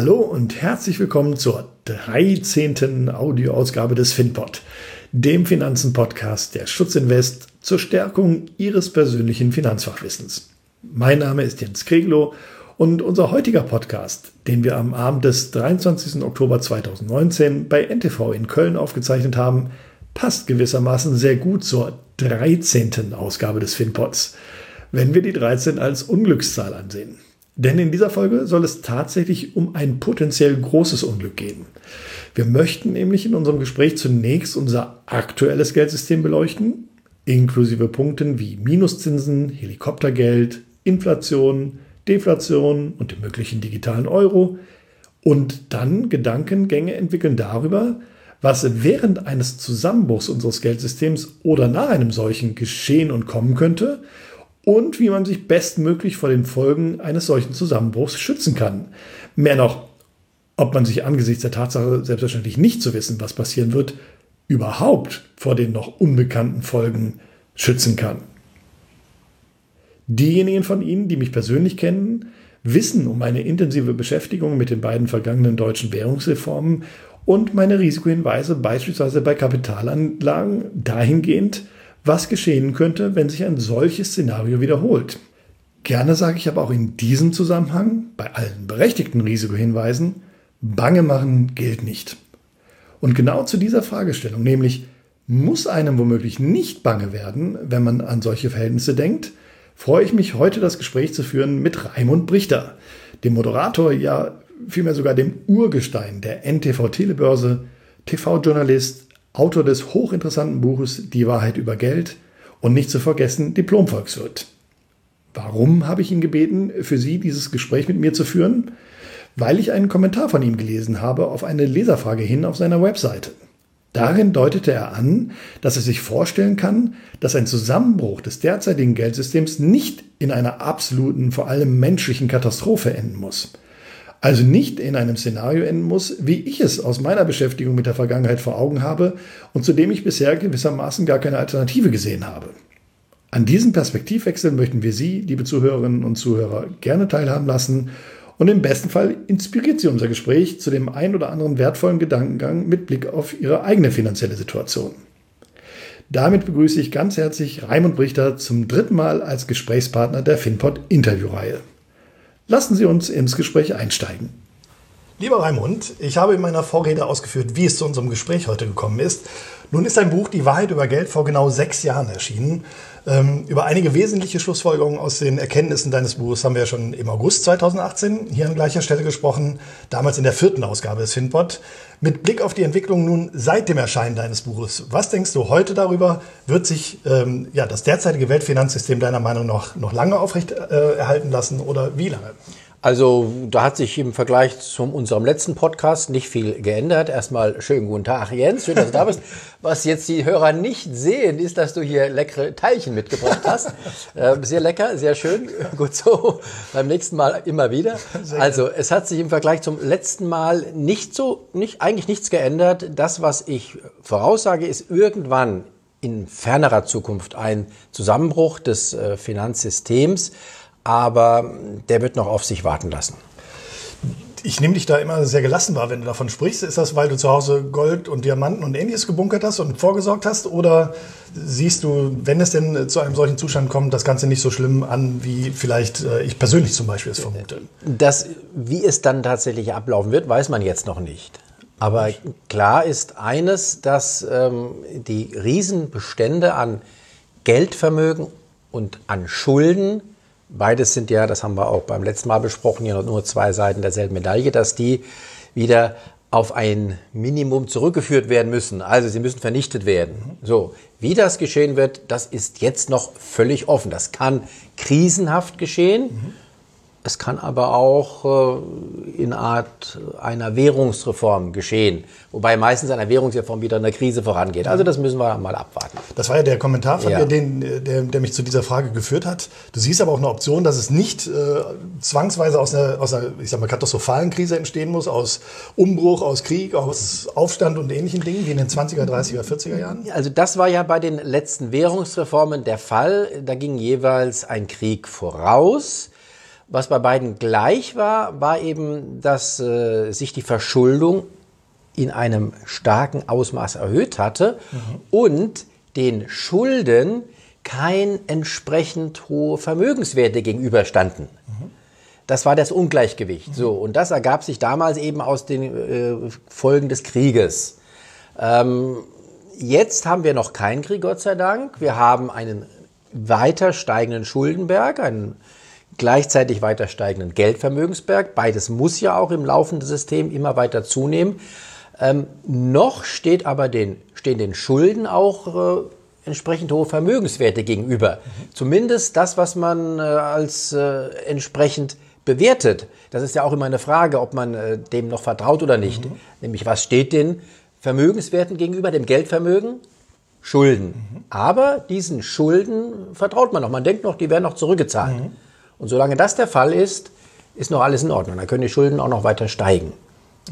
Hallo und herzlich willkommen zur 13. Audioausgabe des FinPod, dem Finanzen-Podcast der Schutzinvest zur Stärkung Ihres persönlichen Finanzfachwissens. Mein Name ist Jens Kreglow und unser heutiger Podcast, den wir am Abend des 23. Oktober 2019 bei NTV in Köln aufgezeichnet haben, passt gewissermaßen sehr gut zur 13. Ausgabe des FinPods, wenn wir die 13 als Unglückszahl ansehen. Denn in dieser Folge soll es tatsächlich um ein potenziell großes Unglück gehen. Wir möchten nämlich in unserem Gespräch zunächst unser aktuelles Geldsystem beleuchten, inklusive Punkten wie Minuszinsen, Helikoptergeld, Inflation, Deflation und dem möglichen digitalen Euro und dann Gedankengänge entwickeln darüber, was während eines Zusammenbruchs unseres Geldsystems oder nach einem solchen geschehen und kommen könnte und wie man sich bestmöglich vor den Folgen eines solchen Zusammenbruchs schützen kann. Mehr noch, ob man sich angesichts der Tatsache selbstverständlich nicht zu wissen, was passieren wird, überhaupt vor den noch unbekannten Folgen schützen kann. Diejenigen von Ihnen, die mich persönlich kennen, wissen um meine intensive Beschäftigung mit den beiden vergangenen deutschen Währungsreformen und meine Risikohinweise beispielsweise bei Kapitalanlagen dahingehend, was geschehen könnte, wenn sich ein solches Szenario wiederholt. Gerne sage ich aber auch in diesem Zusammenhang, bei allen berechtigten Risikohinweisen, Bange machen gilt nicht. Und genau zu dieser Fragestellung, nämlich muss einem womöglich nicht bange werden, wenn man an solche Verhältnisse denkt, freue ich mich heute das Gespräch zu führen mit Raimund Brichter, dem Moderator, ja vielmehr sogar dem Urgestein der NTV Telebörse, TV-Journalist, Autor des hochinteressanten Buches Die Wahrheit über Geld und nicht zu vergessen Diplomvolkswirt. Warum habe ich ihn gebeten, für Sie dieses Gespräch mit mir zu führen? Weil ich einen Kommentar von ihm gelesen habe auf eine Leserfrage hin auf seiner Webseite. Darin deutete er an, dass er sich vorstellen kann, dass ein Zusammenbruch des derzeitigen Geldsystems nicht in einer absoluten, vor allem menschlichen Katastrophe enden muss also nicht in einem Szenario enden muss, wie ich es aus meiner Beschäftigung mit der Vergangenheit vor Augen habe und zu dem ich bisher gewissermaßen gar keine Alternative gesehen habe. An diesem Perspektivwechsel möchten wir Sie, liebe Zuhörerinnen und Zuhörer, gerne teilhaben lassen und im besten Fall inspiriert Sie unser Gespräch zu dem ein oder anderen wertvollen Gedankengang mit Blick auf Ihre eigene finanzielle Situation. Damit begrüße ich ganz herzlich Raimund Brichter zum dritten Mal als Gesprächspartner der FinPod Interviewreihe. Lassen Sie uns ins Gespräch einsteigen. Lieber Raimund, ich habe in meiner Vorrede ausgeführt, wie es zu unserem Gespräch heute gekommen ist. Nun ist ein Buch Die Wahrheit über Geld vor genau sechs Jahren erschienen. Ähm, über einige wesentliche Schlussfolgerungen aus den Erkenntnissen deines Buches haben wir ja schon im August 2018 hier an gleicher Stelle gesprochen, damals in der vierten Ausgabe des FinPod. Mit Blick auf die Entwicklung nun seit dem Erscheinen deines Buches, was denkst du heute darüber? Wird sich ähm, ja, das derzeitige Weltfinanzsystem deiner Meinung nach noch lange aufrecht äh, erhalten lassen oder wie lange? Also da hat sich im Vergleich zu unserem letzten Podcast nicht viel geändert. Erstmal schönen guten Tag, Jens. Schön, dass du da bist. Was jetzt die Hörer nicht sehen, ist, dass du hier leckere Teilchen mitgebracht hast. Äh, sehr lecker, sehr schön. Gut so. Beim nächsten Mal immer wieder. Also es hat sich im Vergleich zum letzten Mal nicht so, nicht, eigentlich nichts geändert. Das, was ich voraussage, ist irgendwann in fernerer Zukunft ein Zusammenbruch des äh, Finanzsystems aber der wird noch auf sich warten lassen. Ich nehme dich da immer sehr gelassen wahr, wenn du davon sprichst. Ist das, weil du zu Hause Gold und Diamanten und ähnliches gebunkert hast und vorgesorgt hast? Oder siehst du, wenn es denn zu einem solchen Zustand kommt, das Ganze nicht so schlimm an, wie vielleicht äh, ich persönlich zum Beispiel es vermute? Das, wie es dann tatsächlich ablaufen wird, weiß man jetzt noch nicht. Aber klar ist eines, dass ähm, die Riesenbestände an Geldvermögen und an Schulden Beides sind ja, das haben wir auch beim letzten Mal besprochen, ja nur zwei Seiten derselben Medaille, dass die wieder auf ein Minimum zurückgeführt werden müssen. Also sie müssen vernichtet werden. So, wie das geschehen wird, das ist jetzt noch völlig offen. Das kann krisenhaft geschehen. Mhm. Es kann aber auch äh, in Art einer Währungsreform geschehen, wobei meistens einer Währungsreform wieder eine Krise vorangeht. Also das müssen wir mal abwarten. Das war ja der Kommentar von ja. dir, den, der, der, mich zu dieser Frage geführt hat. Du siehst aber auch eine Option, dass es nicht äh, zwangsweise aus einer, aus einer, ich sag mal, katastrophalen Krise entstehen muss, aus Umbruch, aus Krieg, aus Aufstand und ähnlichen Dingen, wie in den 20er, 30er, 40er Jahren. Also das war ja bei den letzten Währungsreformen der Fall. Da ging jeweils ein Krieg voraus. Was bei beiden gleich war, war eben, dass äh, sich die Verschuldung in einem starken Ausmaß erhöht hatte mhm. und den Schulden kein entsprechend hohe Vermögenswerte gegenüberstanden. Mhm. Das war das Ungleichgewicht. Mhm. So, und das ergab sich damals eben aus den äh, Folgen des Krieges. Ähm, jetzt haben wir noch keinen Krieg, Gott sei Dank. Wir haben einen weiter steigenden Schuldenberg, einen gleichzeitig weiter steigenden Geldvermögensberg. Beides muss ja auch im laufenden System immer weiter zunehmen. Ähm, noch steht aber den, stehen den Schulden auch äh, entsprechend hohe Vermögenswerte gegenüber. Mhm. Zumindest das, was man äh, als äh, entsprechend bewertet. Das ist ja auch immer eine Frage, ob man äh, dem noch vertraut oder nicht. Mhm. Nämlich, was steht den Vermögenswerten gegenüber, dem Geldvermögen? Schulden. Mhm. Aber diesen Schulden vertraut man noch. Man denkt noch, die werden noch zurückgezahlt. Und solange das der Fall ist, ist noch alles in Ordnung. Dann können die Schulden auch noch weiter steigen.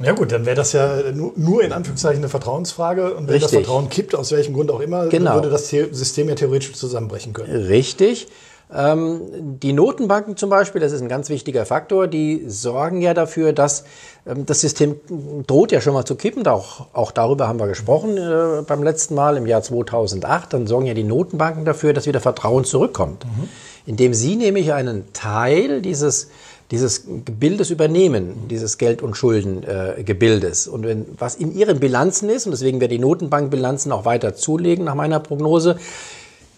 Ja gut, dann wäre das ja nur in Anführungszeichen eine Vertrauensfrage. Und wenn Richtig. das Vertrauen kippt, aus welchem Grund auch immer, genau. würde das System ja theoretisch zusammenbrechen können. Richtig. Ähm, die Notenbanken zum Beispiel, das ist ein ganz wichtiger Faktor, die sorgen ja dafür, dass ähm, das System droht ja schon mal zu kippen. Auch, auch darüber haben wir gesprochen äh, beim letzten Mal im Jahr 2008. Dann sorgen ja die Notenbanken dafür, dass wieder Vertrauen zurückkommt. Mhm. Indem sie nämlich einen Teil dieses dieses Gebildes übernehmen, dieses Geld- und Schuldengebildes. Äh, und wenn, was in ihren Bilanzen ist, und deswegen werden die Notenbankbilanzen auch weiter zulegen nach meiner Prognose,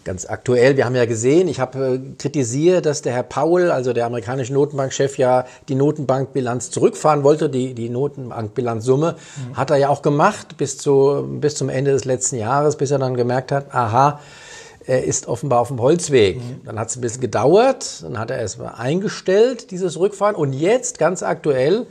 ganz aktuell, wir haben ja gesehen, ich habe äh, kritisiert, dass der Herr Powell, also der amerikanische Notenbankchef, ja die Notenbankbilanz zurückfahren wollte, die, die Notenbankbilanzsumme. Mhm. Hat er ja auch gemacht bis, zu, bis zum Ende des letzten Jahres, bis er dann gemerkt hat, aha, er ist offenbar auf dem Holzweg. Mhm. Dann hat es ein bisschen gedauert, dann hat er es eingestellt, dieses Rückfahren. Und jetzt, ganz aktuell,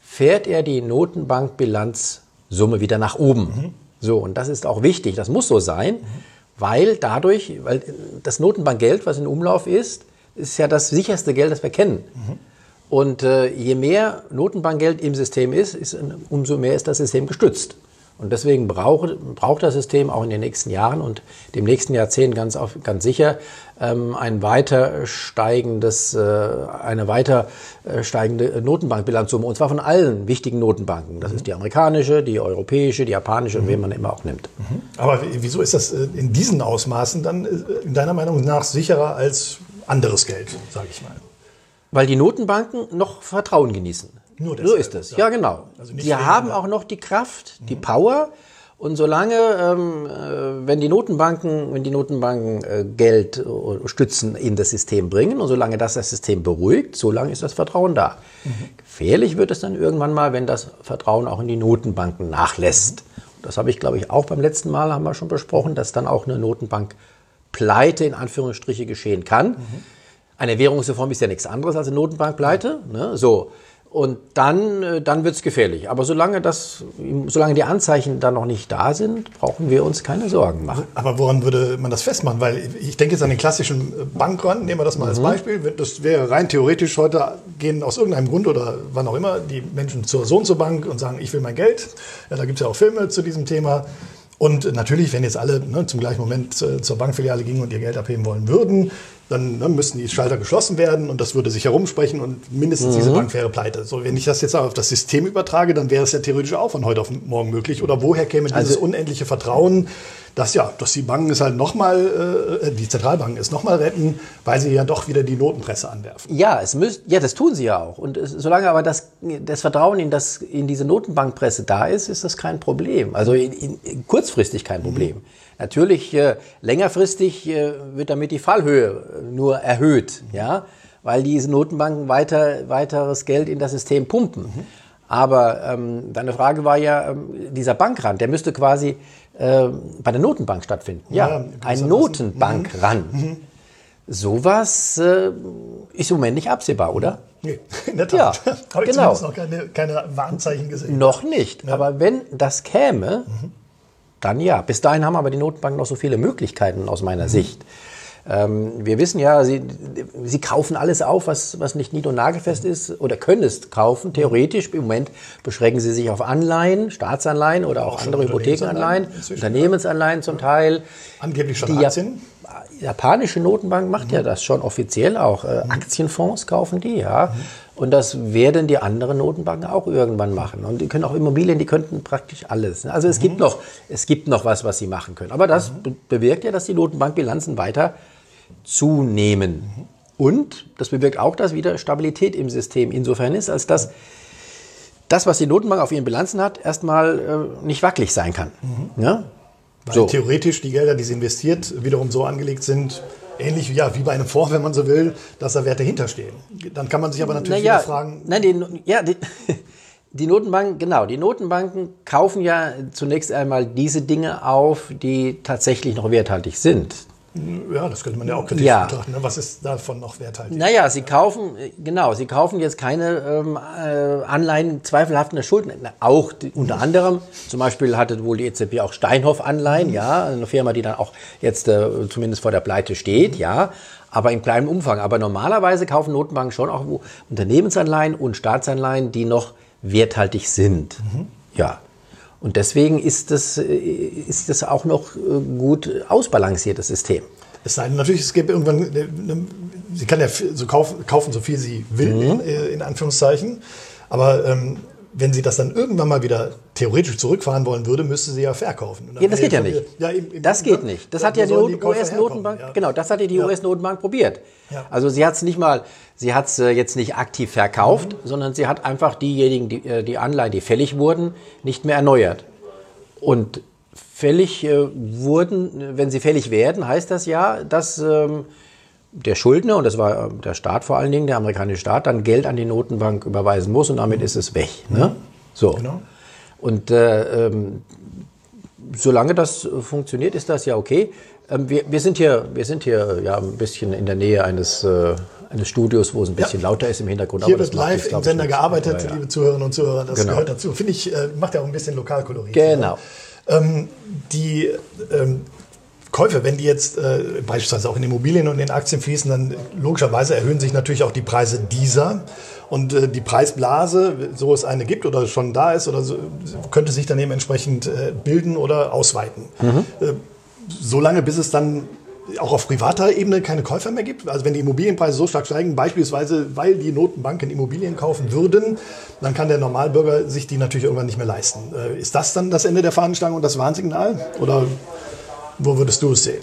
fährt er die Notenbankbilanzsumme wieder nach oben. Mhm. So, und das ist auch wichtig, das muss so sein. Mhm weil dadurch, weil das Notenbankgeld, was in Umlauf ist, ist ja das sicherste Geld, das wir kennen. Mhm. Und äh, je mehr Notenbankgeld im System ist, ist, umso mehr ist das System gestützt. Und deswegen braucht, braucht das System auch in den nächsten Jahren und dem nächsten Jahrzehnt ganz, auf, ganz sicher ähm, ein weiter steigendes, äh, eine weiter äh, steigende Notenbankbilanzsumme, und zwar von allen wichtigen Notenbanken. Das mhm. ist die amerikanische, die europäische, die japanische mhm. und wen man immer auch nimmt. Mhm. Aber wieso ist das äh, in diesen Ausmaßen dann äh, in deiner Meinung nach sicherer als anderes Geld, sage ich mal? Weil die Notenbanken noch Vertrauen genießen. Nur deshalb, so ist es. Ja, ja genau. Also die haben auch noch die Kraft, die mhm. Power. Und solange, ähm, äh, wenn die Notenbanken, wenn die Notenbanken äh, Geld, äh, Stützen in das System bringen und solange das das System beruhigt, solange ist das Vertrauen da. Mhm. Gefährlich wird es dann irgendwann mal, wenn das Vertrauen auch in die Notenbanken nachlässt. Mhm. Das habe ich, glaube ich, auch beim letzten Mal haben wir schon besprochen, dass dann auch eine Notenbank Pleite in Anführungsstriche geschehen kann. Mhm. Eine Währungsreform ist ja nichts anderes als eine Notenbankpleite. Ne? So. Und dann, äh, dann wird es gefährlich. Aber solange, das, solange die Anzeichen da noch nicht da sind, brauchen wir uns keine Sorgen machen. Aber woran würde man das festmachen? Weil ich denke jetzt an den klassischen Bankrun, nehmen wir das mal als mhm. Beispiel. Das wäre rein theoretisch heute gehen aus irgendeinem Grund oder wann auch immer die Menschen zur Sohn zur Bank und sagen, ich will mein Geld. Ja, da gibt es ja auch Filme zu diesem Thema. Und natürlich, wenn jetzt alle ne, zum gleichen Moment äh, zur Bankfiliale gingen und ihr Geld abheben wollen würden, dann ne, müssten die Schalter geschlossen werden und das würde sich herumsprechen und mindestens mhm. diese Bank wäre pleite. So, wenn ich das jetzt auf das System übertrage, dann wäre es ja theoretisch auch von heute auf morgen möglich. Oder woher käme dieses also, unendliche Vertrauen, dass ja, dass die Banken es halt nochmal, äh, die Zentralbanken es nochmal retten, weil sie ja doch wieder die Notenpresse anwerfen. Ja, es müsst, ja, das tun sie ja auch. Und es, solange aber das, das Vertrauen in, das, in diese Notenbankpresse da ist, ist das kein Problem. Also in, in, kurzfristig kein Problem. Mhm. Natürlich äh, längerfristig äh, wird damit die Fallhöhe äh, nur erhöht, mhm. ja, weil diese Notenbanken weiter weiteres Geld in das System pumpen. Mhm. Aber ähm, deine Frage war ja ähm, dieser Bankrand, der müsste quasi äh, bei der Notenbank stattfinden. Ja, ja ein Notenbankrand. Mhm. mhm. Sowas äh, ist im Moment nicht absehbar, oder? Nee, in der Tat. Ja, Habe ich genau. noch keine, keine Warnzeichen gesehen. Noch nicht. Ja. Aber wenn das käme, mhm dann ja. Bis dahin haben aber die Notenbanken noch so viele Möglichkeiten aus meiner mhm. Sicht. Ähm, wir wissen ja, sie, sie kaufen alles auf, was, was nicht nied- und nagelfest ist oder können es kaufen, theoretisch. Im Moment beschränken sie sich auf Anleihen, Staatsanleihen oder auch, Auch andere Hypothekenanleihen, Unternehmensanleihen zum Teil. Angeblich schon Die Aktien. japanische Notenbank macht Mhm. ja das schon offiziell auch. Äh, Aktienfonds kaufen die, ja. Und das werden die anderen Notenbanken auch irgendwann machen. Und die können auch Immobilien, die könnten praktisch alles. Also es Mhm. gibt noch, es gibt noch was, was sie machen können. Aber das be bewirkt ja, dass die Notenbankbilanzen weiter zunehmen. Und das bewirkt auch, dass wieder Stabilität im System insofern ist, als dass das, was die Notenbank auf ihren Bilanzen hat, erstmal äh, nicht wackelig sein kann. Ja? Weil So. theoretisch die Gelder, die sie investiert, wiederum so angelegt sind, ähnlich ja, wie bei einem Fonds, wenn man so will, dass da Werte hinterstehen. Dann kann man sich aber natürlich Naja, wieder fragen, nein, die, ja, die, die Notenbanken, genau, die Notenbanken kaufen ja zunächst einmal diese Dinge auf, die tatsächlich noch werthaltig sind. Ja, das könnte man ja auch kritisch Ja. betrachten. ne? Was ist davon noch werthaltig? Naja, sie kaufen, äh, genau, sie kaufen jetzt keine ähm, äh, Anleihen zweifelhafter Schulden. Auch die, unter anderem, zum Beispiel hatte wohl die EZB auch Steinhoff-Anleihen, ja, eine Firma, die dann auch jetzt äh, zumindest vor der Pleite steht, ja, aber in kleinem Umfang. Aber normalerweise kaufen Notenbanken schon auch Unternehmensanleihen und Staatsanleihen, die noch werthaltig sind. Ja. Und deswegen ist das, äh, ist das auch noch äh, gut ausbalanciertes System. Es sei denn natürlich, es gäbe irgendwann, eine, eine, sie kann ja so kaufen, kaufen, so viel sie will, Mhm. in, äh, in Anführungszeichen. Aber ähm, wenn sie das dann irgendwann mal wieder theoretisch zurückfahren wollen würde, müsste sie ja verkaufen. Ja, das geht ja nicht. Ja, eben, eben, das geht nicht. Das Ja, hat ja die US-Notenbank? Ja. genau, das hat ja die Ja. US-Notenbank probiert. Also sie hat es nicht mal, sie hat es äh, jetzt nicht aktiv verkauft, Mhm. sondern sie hat einfach diejenigen, die, äh, die Anleihen, die fällig wurden, nicht mehr erneuert. Und fällig äh, wurden, wenn sie fällig werden, heißt das ja, dass ähm, der Schuldner, und das war äh, der Staat vor allen Dingen, der amerikanische Staat, dann Geld an die Notenbank überweisen muss und damit ist es weg. Ne? So. Genau. Und äh, ähm, solange das funktioniert, ist das ja okay. Ähm, wir, wir sind hier, wir sind hier äh, ja ein bisschen in der Nähe eines, äh, eines Studios, wo es ein bisschen Ja. lauter ist im Hintergrund. Hier wird live jetzt, im ich, Sender gearbeitet, Ja, ja. liebe Zuhörerinnen und Zuhörer, das Genau. gehört dazu. Finde ich, äh, macht ja auch ein bisschen Lokalkolorit. Genau. Ähm, die ähm, Käufe, wenn die jetzt äh, beispielsweise auch in Immobilien und in Aktien fließen, dann logischerweise erhöhen sich natürlich auch die Preise dieser. Und äh, die Preisblase, so es eine gibt oder schon da ist, oder so, könnte sich dann eben entsprechend äh, bilden oder ausweiten. Äh, solange bis es dann auch auf privater Ebene keine Käufer mehr gibt. Also wenn die Immobilienpreise so stark steigen, beispielsweise weil die Notenbanken Immobilien kaufen würden, dann kann der Normalbürger sich die natürlich irgendwann nicht mehr leisten. Äh, Ist das dann das Ende der Fahnenstange und das Warnsignal? Oder wo würdest du es sehen?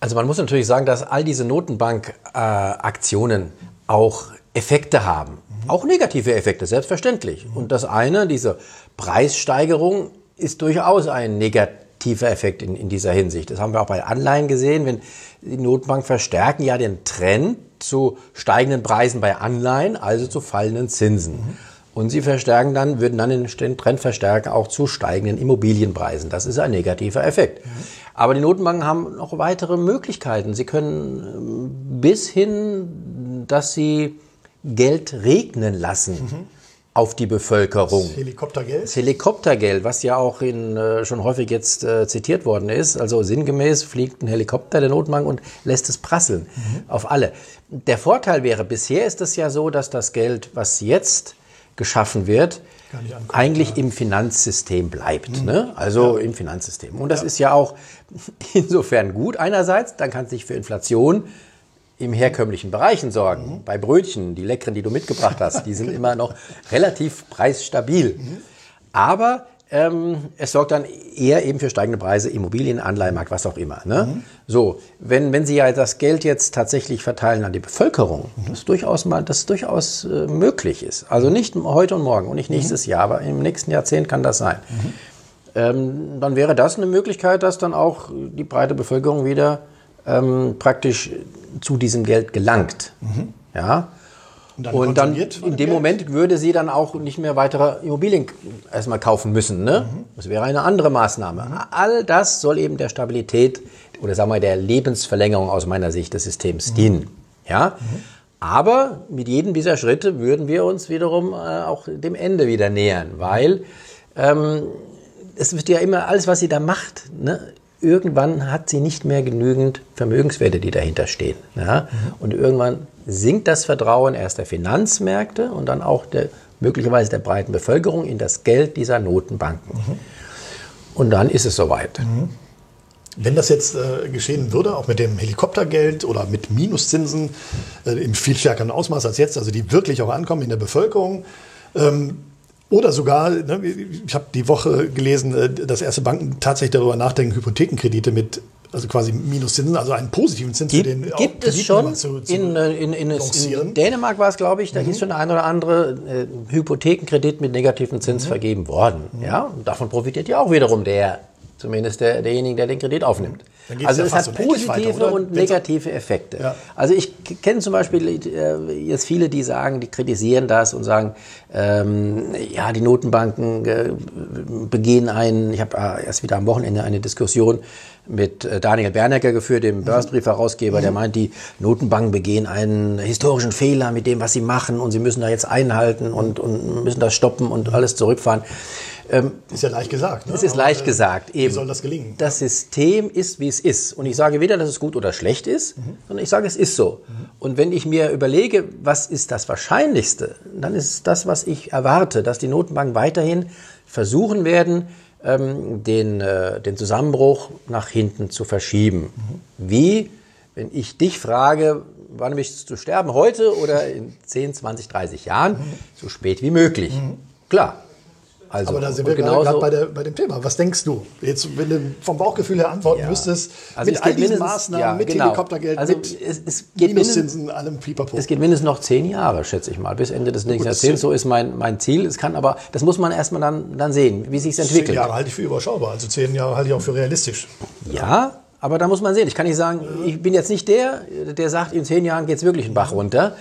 Also man muss natürlich sagen, dass all diese Notenbank-Aktionen auch Effekte haben. Auch negative Effekte, selbstverständlich. Und das eine, diese Preissteigerung, ist durchaus ein negativer Effekt in, in dieser Hinsicht. Das haben wir auch bei Anleihen gesehen. Wenn die Notenbank verstärken ja den Trend zu steigenden Preisen bei Anleihen, also zu fallenden Zinsen. Und sie verstärken dann, würden dann den Trend verstärken auch zu steigenden Immobilienpreisen. Das ist ein negativer Effekt. Aber die Notenbanken haben noch weitere Möglichkeiten. Sie können ähm, bis hin, dass sie Geld regnen lassen auf die Bevölkerung. Helikoptergeld? Das Helikoptergeld, was ja auch in, äh, schon häufig jetzt äh, zitiert worden ist, also sinngemäß fliegt ein Helikopter der Notenbank und lässt es prasseln auf alle. Der Vorteil wäre, bisher ist es ja so, dass das Geld, was jetzt geschaffen wird, Nicht eigentlich im Finanzsystem bleibt. Ne? Also im Finanzsystem. Und das ist ja auch insofern gut einerseits, dann kann es sich für Inflation im herkömmlichen Bereichen sorgen. Bei Brötchen, die leckeren, die du mitgebracht hast, die sind immer noch relativ preisstabil. Aber ähm, es sorgt dann eher eben für steigende Preise, Immobilien, Anleihenmarkt, was auch immer. Ne? So, wenn, wenn Sie ja das Geld jetzt tatsächlich verteilen an die Bevölkerung, das durchaus mal, das durchaus äh, möglich ist. Also nicht heute und morgen und nicht nächstes Jahr, aber im nächsten Jahrzehnt kann das sein. Ähm, dann wäre das eine Möglichkeit, dass dann auch die breite Bevölkerung wieder ähm, praktisch zu diesem Geld gelangt. Ja. Und dann Und dann in dem? Moment würde sie dann auch nicht mehr weitere Immobilien erstmal kaufen müssen. Ne? Das wäre eine andere Maßnahme. All das soll eben der Stabilität oder sagen wir der Lebensverlängerung aus meiner Sicht des Systems dienen. Ja? Aber mit jedem dieser Schritte würden wir uns wiederum äh, auch dem Ende wieder nähern, weil ähm, es wird ja immer alles, was sie da macht, ne, irgendwann hat sie nicht mehr genügend Vermögenswerte, die dahinter stehen. Ja? Mhm. Und irgendwann sinkt das Vertrauen erst der Finanzmärkte und dann auch der, möglicherweise der breiten Bevölkerung in das Geld dieser Notenbanken. Mhm. Und dann ist es soweit. Mhm. Wenn das jetzt äh, geschehen würde, auch mit dem Helikoptergeld oder mit Minuszinsen äh, im viel stärkeren Ausmaß als jetzt, also die wirklich auch ankommen in der Bevölkerung, ähm, oder sogar, ne, ich habe die Woche gelesen, äh, dass erste Banken tatsächlich darüber nachdenken, Hypothekenkredite mit also quasi Minuszinsen, also einen positiven Zins gibt, für den Gibt es schon. Zu, zu in, äh, in, in, in, Dänemark war es, glaube ich, da mhm. ist schon der ein oder andere äh, Hypothekenkredit mit negativem Zins mhm. vergeben worden. Mhm. Ja, und davon profitiert ja auch wiederum der Zumindest der, derjenige, der den Kredit aufnimmt. Also es hat positive weiter, und negative Effekte. Ja. Also ich kenne zum Beispiel äh, jetzt viele, die sagen, die kritisieren das und sagen, ähm, ja, die Notenbanken äh, begehen einen, ich habe äh, erst wieder am Wochenende eine Diskussion mit äh, Daniel Bernecker geführt, dem Börsenbrief-Herausgeber, der mhm. meint, die Notenbanken begehen einen historischen Fehler mit dem, was sie machen und sie müssen da jetzt einhalten und, und müssen das stoppen und alles zurückfahren. Ähm, ist ja leicht gesagt. Ne? Es ist Aber, leicht äh, gesagt. Eben. Wie soll das gelingen? Das System ist, wie es ist. Und ich sage weder, dass es gut oder schlecht ist, mhm. sondern ich sage, es ist so. Mhm. Und wenn ich mir überlege, was ist das Wahrscheinlichste, dann ist es das, was ich erwarte, dass die Notenbanken weiterhin versuchen werden, ähm, den, äh, den Zusammenbruch nach hinten zu verschieben. Mhm. Wie, wenn ich dich frage, wann möchtest du sterben, heute oder in 10, 20, 30 Jahren, mhm. so spät wie möglich. Mhm. Klar, also, Aber da sind wir gerade bei, bei dem Thema. Was denkst du? Jetzt, wenn du vom Bauchgefühl her antworten ja. müsstest, also mit all diesen Maßnahmen, ja, mit genau. Helikoptergeld, also mit es, es geht Minuszinsen, allem Pipapo. Es geht mindestens noch zehn Jahre, schätze ich mal, bis Ende des nächsten Jahrzehnts. So ist mein, mein Ziel. Es kann aber, das muss man erstmal dann, dann sehen, wie sich entwickelt. Zehn Jahre halte ich für überschaubar. Also zehn Jahre halte ich auch für realistisch. Ja, aber da muss man sehen. Ich kann nicht sagen, ich bin jetzt nicht der, der sagt, in zehn Jahren geht es wirklich einen Bach runter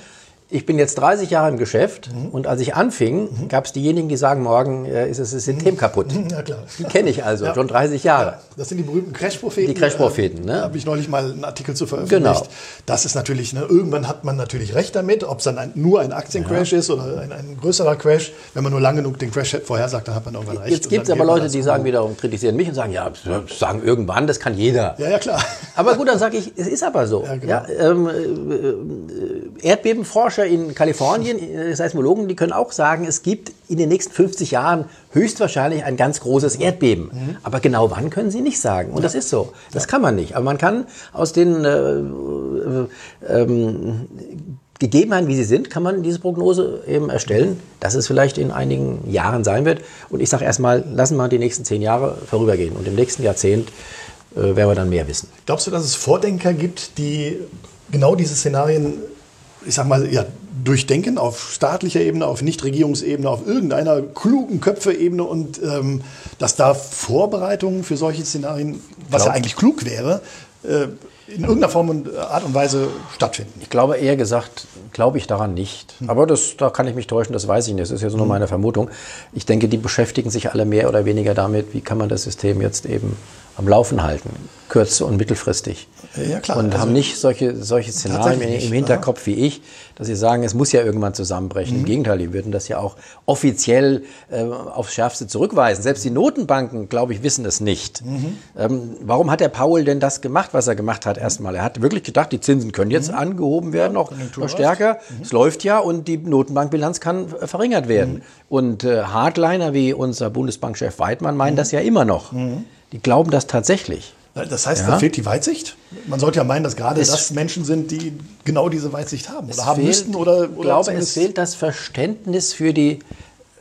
ich bin jetzt 30 Jahre im Geschäft mhm. und als ich anfing, mhm. gab es diejenigen, die sagen, morgen äh, ist das System mhm. kaputt. Ja, klar. Die kenne ich also, ja. schon 30 Jahre. Ja, das sind die berühmten Crash-Propheten. Die Crash-Propheten, ne? Da habe ich neulich mal einen Artikel zu veröffentlicht. Genau. Das ist natürlich, ne, irgendwann hat man natürlich recht damit, ob es dann ein, nur ein Aktiencrash ist oder ein, ein, größerer Crash. Wenn man nur lang genug den Crash vorhersagt, dann hat man irgendwann recht. Jetzt gibt es aber Leute, die sagen wiederum, kritisieren mich und sagen, ja, sagen irgendwann, das kann jeder. Ja, ja, klar. Aber gut, dann sage ich, es ist aber so. Ja, genau. Ähm, äh, Erdbebenforscher in Kalifornien Kalifornien, äh, Seismologen, die können auch sagen, es gibt in den nächsten 50 Jahren höchstwahrscheinlich ein ganz großes Erdbeben. Mhm. Aber genau wann können sie nicht sagen. Und ja. das ist so. Das ja. kann man nicht. Aber man kann aus den äh, äh, ähm, Gegebenheiten, wie sie sind, kann man diese Prognose eben erstellen, dass es vielleicht in einigen Jahren sein wird. Und ich sage erstmal, lassen wir die nächsten zehn Jahre vorübergehen. Und im nächsten Jahrzehnt äh, werden wir dann mehr wissen. Glaubst du, dass es Vordenker gibt, die genau diese Szenarien, ich sag mal, ja, durchdenken auf staatlicher Ebene, auf Nichtregierungsebene, auf irgendeiner klugen Köpfe-Ebene und ähm, dass da Vorbereitungen für solche Szenarien, was ja eigentlich klug wäre, äh, in irgendeiner Form und Art und Weise stattfinden. Ich glaube eher gesagt, glaube ich daran nicht. Hm. Aber das, da kann ich mich täuschen, das weiß ich nicht. Das ist jetzt nur hm. meine Vermutung. Ich denke, die beschäftigen sich alle mehr oder weniger damit, wie kann man das System jetzt eben am Laufen halten, kurz- und mittelfristig. Ja, klar. Und also haben nicht solche, solche Szenarien im Hinterkopf ja. wie ich, dass sie sagen, es muss ja irgendwann zusammenbrechen. Mhm. Im Gegenteil, die würden das ja auch offiziell äh, aufs Schärfste zurückweisen. Selbst die Notenbanken, glaube ich, wissen es nicht. Mhm. Ähm, warum hat der Paul denn das gemacht, was er gemacht hat erstmal? Er hat wirklich gedacht, die Zinsen können jetzt mhm. angehoben werden, noch, noch stärker. Mhm. Es läuft ja und die Notenbankbilanz kann verringert werden. Mhm. Und äh, Hardliner wie unser Bundesbankchef Weidmann meinen mhm. das ja immer noch. Die glauben das tatsächlich. Das heißt, ja. da fehlt die Weitsicht. Man sollte ja meinen, dass gerade es das Menschen sind, die genau diese Weitsicht haben oder haben fehlt, müssten. Oder, ich glaube, es fehlt das Verständnis für die,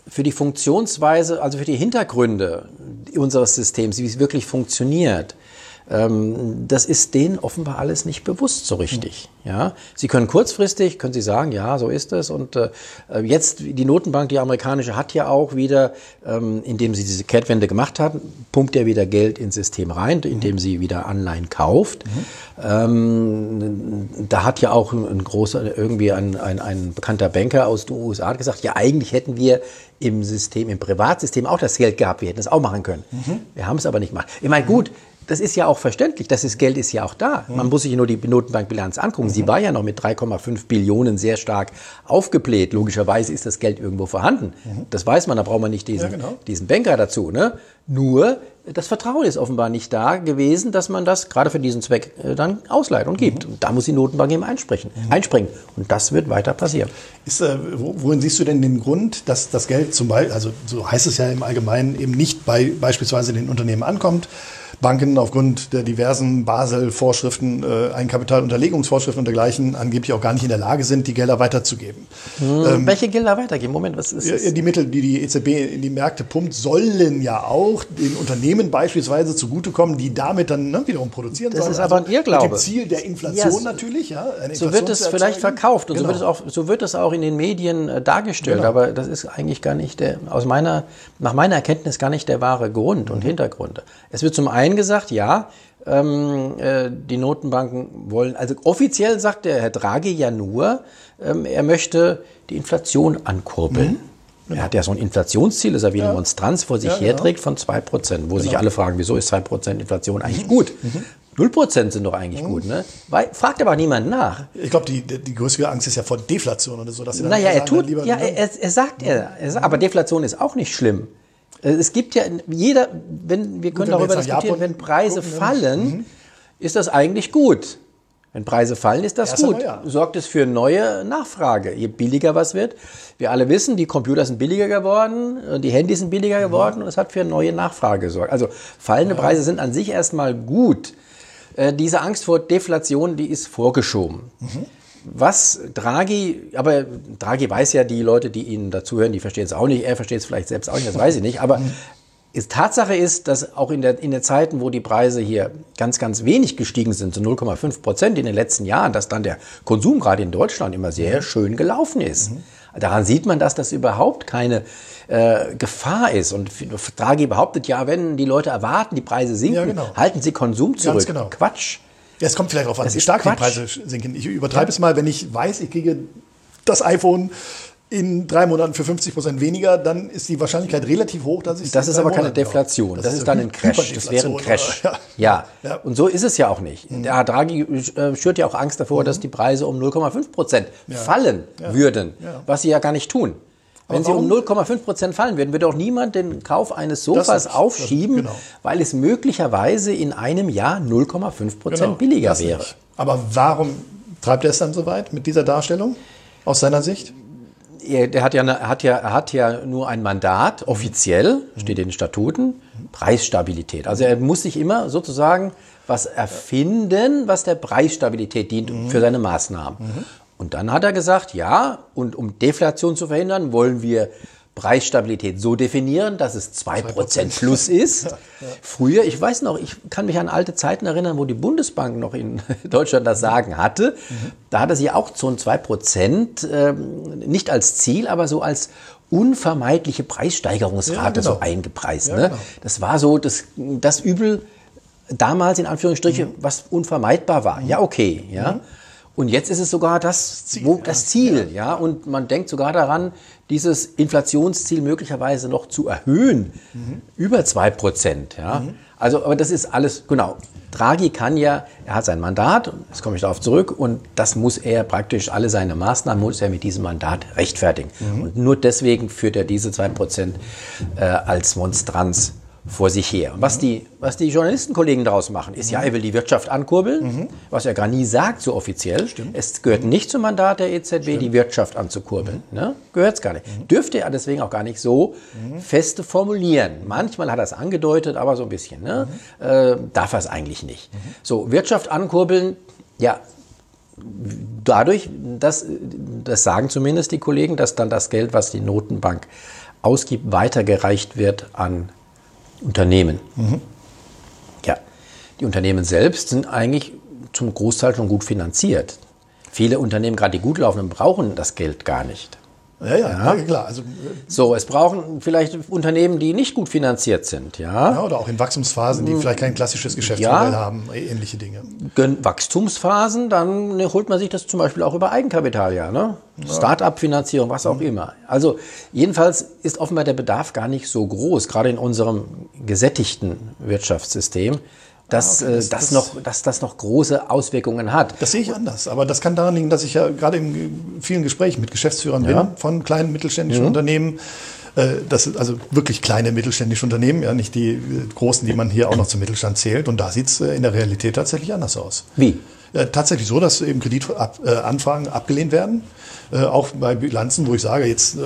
für die Funktionsweise, also für die Hintergründe unseres Systems, wie es wirklich funktioniert. Ähm, das ist denen offenbar alles nicht bewusst so richtig. Ja, sie können kurzfristig, können sie sagen, ja, so ist es. Und äh, jetzt die Notenbank, die amerikanische, hat ja auch wieder, ähm, indem sie diese Kehrtwende gemacht hat, pumpt ja wieder Geld ins System rein, indem sie wieder Anleihen kauft. Mhm. Ähm, da hat ja auch ein, ein großer, irgendwie ein, ein, ein bekannter Banker aus den USA gesagt, ja, eigentlich hätten wir im System, im Privatsystem auch das Geld gehabt, wir hätten es auch machen können. Mhm. Wir haben es aber nicht gemacht. Ich meine, gut, das ist ja auch verständlich. Das ist, Geld ist ja auch da. Man muss sich nur die Notenbankbilanz angucken. Sie war ja noch mit 3,5 Billionen sehr stark aufgebläht. Logischerweise ist das Geld irgendwo vorhanden. Das weiß man, da braucht man nicht diesen, ja, genau. diesen Banker dazu. Ne? Nur das Vertrauen ist offenbar nicht da gewesen, dass man das gerade für diesen Zweck äh, dann ausleiht und gibt. Mhm. Und da muss die Notenbank eben einsprechen, mhm. einspringen. Und das wird weiter passieren. Ist, äh, worin siehst du denn den Grund, dass das Geld zum Beispiel, also so heißt es ja im Allgemeinen, eben nicht bei beispielsweise den Unternehmen ankommt? Banken aufgrund der diversen Basel-Vorschriften, äh, Eigenkapitalunterlegungsvorschriften und dergleichen angeblich auch gar nicht in der Lage sind, die Gelder weiterzugeben. Hm, ähm, welche Gelder weitergeben? Moment, was ist das? Die Mittel, die die EZB in die Märkte pumpt, sollen ja auch den Unternehmen beispielsweise zugutekommen, die damit dann ne, wiederum produzieren das sollen. Das ist aber ein also Irrglaube. Mit dem Ziel der Inflation ja, natürlich. Ja, so wird es vielleicht verkauft und genau. so, wird es auch, so wird es auch in den Medien äh, dargestellt, genau. aber das ist eigentlich gar nicht der, aus meiner, nach meiner Erkenntnis gar nicht der wahre Grund und mhm. Hintergrund. Es wird zum einen eingesagt, ja, ähm, äh, die Notenbanken wollen, also offiziell sagt der Herr Draghi ja nur, ähm, er möchte die Inflation ankurbeln. Mhm. Er hat ja so ein Inflationsziel, das er wie eine ja. Monstranz vor sich ja, herträgt von 2%, wo genau. sich alle fragen, wieso ist 2% Inflation eigentlich mhm. gut? Mhm. 0% sind doch eigentlich mhm. gut, ne? Weil, fragt aber niemand nach. Ich glaube, die, die größte Angst ist ja vor Deflation oder so. Dass naja, er tut, lieber, ja, er, er sagt, er, er sagt, aber Deflation ist auch nicht schlimm. Äh, es gibt ja jeder, wenn wir können gut, darüber diskutieren, wenn Preise gucken, fallen, mhm. ist das eigentlich gut. Wenn Preise fallen, ist das Erst gut. Ja. Sorgt es für neue Nachfrage. Je billiger was wird. Wir alle wissen, die Computer sind billiger geworden, die Handys sind billiger geworden mhm. und es hat für neue Nachfrage gesorgt. Also fallende ja. Preise sind an sich erstmal gut. Äh, diese Angst vor Deflation, die ist vorgeschoben. Mhm was Draghi, aber Draghi weiß ja, die Leute, die Ihnen dazuhören, die verstehen es auch nicht, er versteht es vielleicht selbst auch nicht, das weiß ich nicht, aber ist, Tatsache ist, dass auch in der, in den Zeiten, wo die Preise hier ganz, ganz wenig gestiegen sind, so 0,5 Prozent in den letzten Jahren, dass dann der Konsum gerade in Deutschland immer sehr schön gelaufen ist. Mhm. Daran sieht man, dass das überhaupt keine äh, Gefahr ist. Und Draghi behauptet ja, wenn die Leute erwarten, die Preise sinken, ja, genau. halten sie Konsum zurück. Genau. Quatsch. Ja, es kommt vielleicht darauf an, wie stark Quatsch. die Preise sinken. Ich übertreibe ja. es mal, wenn ich weiß, ich kriege das iPhone in drei Monaten für 50 Prozent weniger, dann ist die Wahrscheinlichkeit relativ hoch, dass ich Das ist aber keine Deflation. Das, das, ist dann ein Crash. Das wäre ein Crash. Oder, ja. ja. Und so ist es ja auch nicht. Mhm. Der Draghi äh, schürt ja auch Angst davor, mhm. dass die Preise um 0,5 Prozent ja. fallen ja. würden, was sie ja gar nicht tun. Wenn sie um 0,5 Prozent fallen würden, würde auch niemand den Kauf eines Sofas das aufschieben, genau. weil es möglicherweise in einem Jahr 0,5 Prozent genau, billiger wäre. Nicht. Aber warum treibt er es dann so weit mit dieser Darstellung aus seiner Sicht? Er, hat ja, er hat ja, hat ja nur ein Mandat, offiziell, steht in den Statuten, Preisstabilität. Also er muss sich immer sozusagen was erfinden, was der Preisstabilität dient mhm. für seine Maßnahmen. Mhm. Und dann hat er gesagt, ja, und um Deflation zu verhindern, wollen wir Preisstabilität so definieren, dass es 2%, 2%. plus ist. Ja, ja. Früher, ich weiß noch, ich kann mich an alte Zeiten erinnern, wo die Bundesbank noch in Deutschland das Sagen hatte. Mhm. Da hatte sie auch so ein 2%, äh, nicht als Ziel, aber so als unvermeidliche Preissteigerungsrate ja, genau. so eingepreist. Ne? Genau. Das war so das, das Übel damals in Anführungsstrichen, mhm. was unvermeidbar war. Mhm. Ja, okay. Ja. Und jetzt ist es sogar das Ziel, wo, das Ziel ja. ja. Und man denkt sogar daran, dieses Inflationsziel möglicherweise noch zu erhöhen, mhm. über zwei Prozent. Ja. Mhm. Also, aber das ist alles, genau. Draghi kann ja, er hat sein Mandat, jetzt komme ich darauf zurück, und das muss er praktisch, alle seine Maßnahmen muss er mit diesem Mandat rechtfertigen. Mhm. Und nur deswegen führt er diese zwei Prozent äh, als Monstranz vor sich her. Und was die, was die Journalistenkollegen daraus machen, ist ja, er will die Wirtschaft ankurbeln, mhm. was er gar nie sagt, so offiziell. Stimmt. Es gehört nicht zum Mandat der EZB, Stimmt. die Wirtschaft anzukurbeln. Mhm. Ne? Gehört es gar nicht. Mhm. Dürfte er deswegen auch gar nicht so mhm. feste formulieren. Manchmal hat er es angedeutet, aber so ein bisschen. Ne? Mhm. Äh, darf er es eigentlich nicht. Mhm. So, Wirtschaft ankurbeln, ja, dadurch, dass, das sagen zumindest die Kollegen, dass dann das Geld, was die Notenbank ausgibt, weitergereicht wird an Unternehmen. Mhm. Ja, die Unternehmen selbst sind eigentlich zum Großteil schon gut finanziert. Viele Unternehmen, gerade die gut laufenden, brauchen das Geld gar nicht. Ja, ja, ja. klar. Also, so, es brauchen vielleicht Unternehmen, die nicht gut finanziert sind. Ja, ja oder auch in Wachstumsphasen, die hm. vielleicht kein klassisches Geschäftsmodell ja, haben, ähnliche Dinge. Wachstumsphasen, dann ne, holt man sich das zum Beispiel auch über Eigenkapital, ja. Ne? Ja. Start-up-Finanzierung, was auch mhm. immer. Also jedenfalls ist offenbar der Bedarf gar nicht so groß, gerade in unserem gesättigten Wirtschaftssystem dass, ah, okay. das, das, noch, dass das noch große Auswirkungen hat. Das sehe ich anders. Aber das kann daran liegen, dass ich ja gerade in vielen Gesprächen mit Geschäftsführern ja. bin von kleinen mittelständischen mhm. Unternehmen Äh, das also wirklich kleine mittelständische Unternehmen, ja, nicht die äh, großen, die man hier auch noch zum Mittelstand zählt. Und da sieht es in der Realität tatsächlich anders aus. Wie? tatsächlich so, dass eben Kreditanfragen abgelehnt werden. Auch bei Bilanzen, wo ich sage, jetzt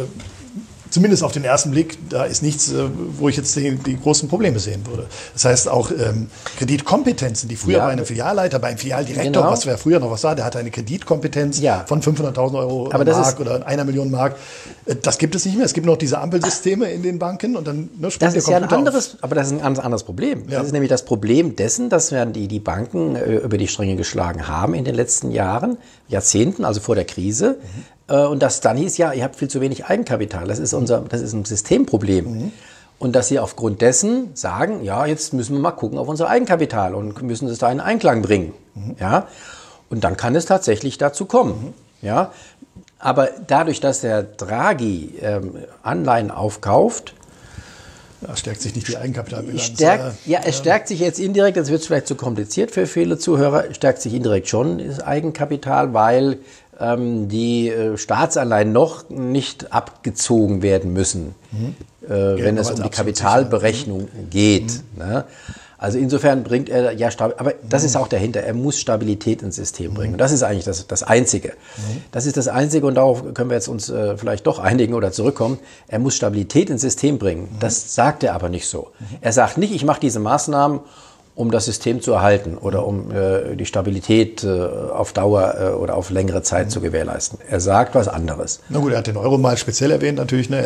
zumindest auf den ersten Blick, da ist nichts, äh, wo ich jetzt die, die großen Probleme sehen würde. Das heißt auch ähm, Kreditkompetenzen, die früher ja. bei einem Filialleiter, bei einem Filialdirektor, genau. was wer früher noch was sah, der hatte eine Kreditkompetenz ja. von 500.000 Euro Aber Mark oder einer Million Mark. Äh, das gibt es nicht mehr. Es gibt noch diese Ampelsysteme in den Banken und dann ne, Das ist ja ein anderes, auf. aber das ist ein ganz anderes Problem. Ja. Das ist nämlich das Problem dessen, dass wir die, die Banken äh, über die Stränge geschlagen haben in den letzten Jahren, Jahrzehnten, also vor der Krise. Mhm und das dann hieß, ja, ihr habt viel zu wenig Eigenkapital. Das ist, unser, das ist ein Systemproblem. Mhm. Und dass sie aufgrund dessen sagen, ja, jetzt müssen wir mal gucken auf unser Eigenkapital und müssen es da in Einklang bringen. Mhm. Ja? Und dann kann es tatsächlich dazu kommen. Mhm. Ja? Aber dadurch, dass der Draghi ähm, Anleihen aufkauft, ja, stärkt sich nicht die Eigenkapitalbilanz. Stärkt, ja, es stärkt sich jetzt indirekt, das wird vielleicht zu kompliziert für viele Zuhörer, stärkt sich indirekt schon das Eigenkapital, weil ähm, die äh, Staatsanleihen noch nicht abgezogen werden müssen, mhm. äh, wenn es um die Kapitalberechnung mhm. geht. Mhm. Ne? Also insofern bringt er ja, aber das ist mhm. auch dahinter. Er muss Stabilität ins System bringen. Und das ist eigentlich das, das Einzige. Mhm. Das ist das Einzige und darauf können wir jetzt uns äh, vielleicht doch einigen oder zurückkommen. Er muss Stabilität ins System bringen. Mhm. Das sagt er aber nicht so. Er sagt nicht, ich mache diese Maßnahmen um das System zu erhalten oder um äh, die Stabilität äh, auf Dauer äh, oder auf längere Zeit mhm. zu gewährleisten. Er sagt was anderes. Na gut, er hat den Euro mal speziell erwähnt, natürlich. Ne?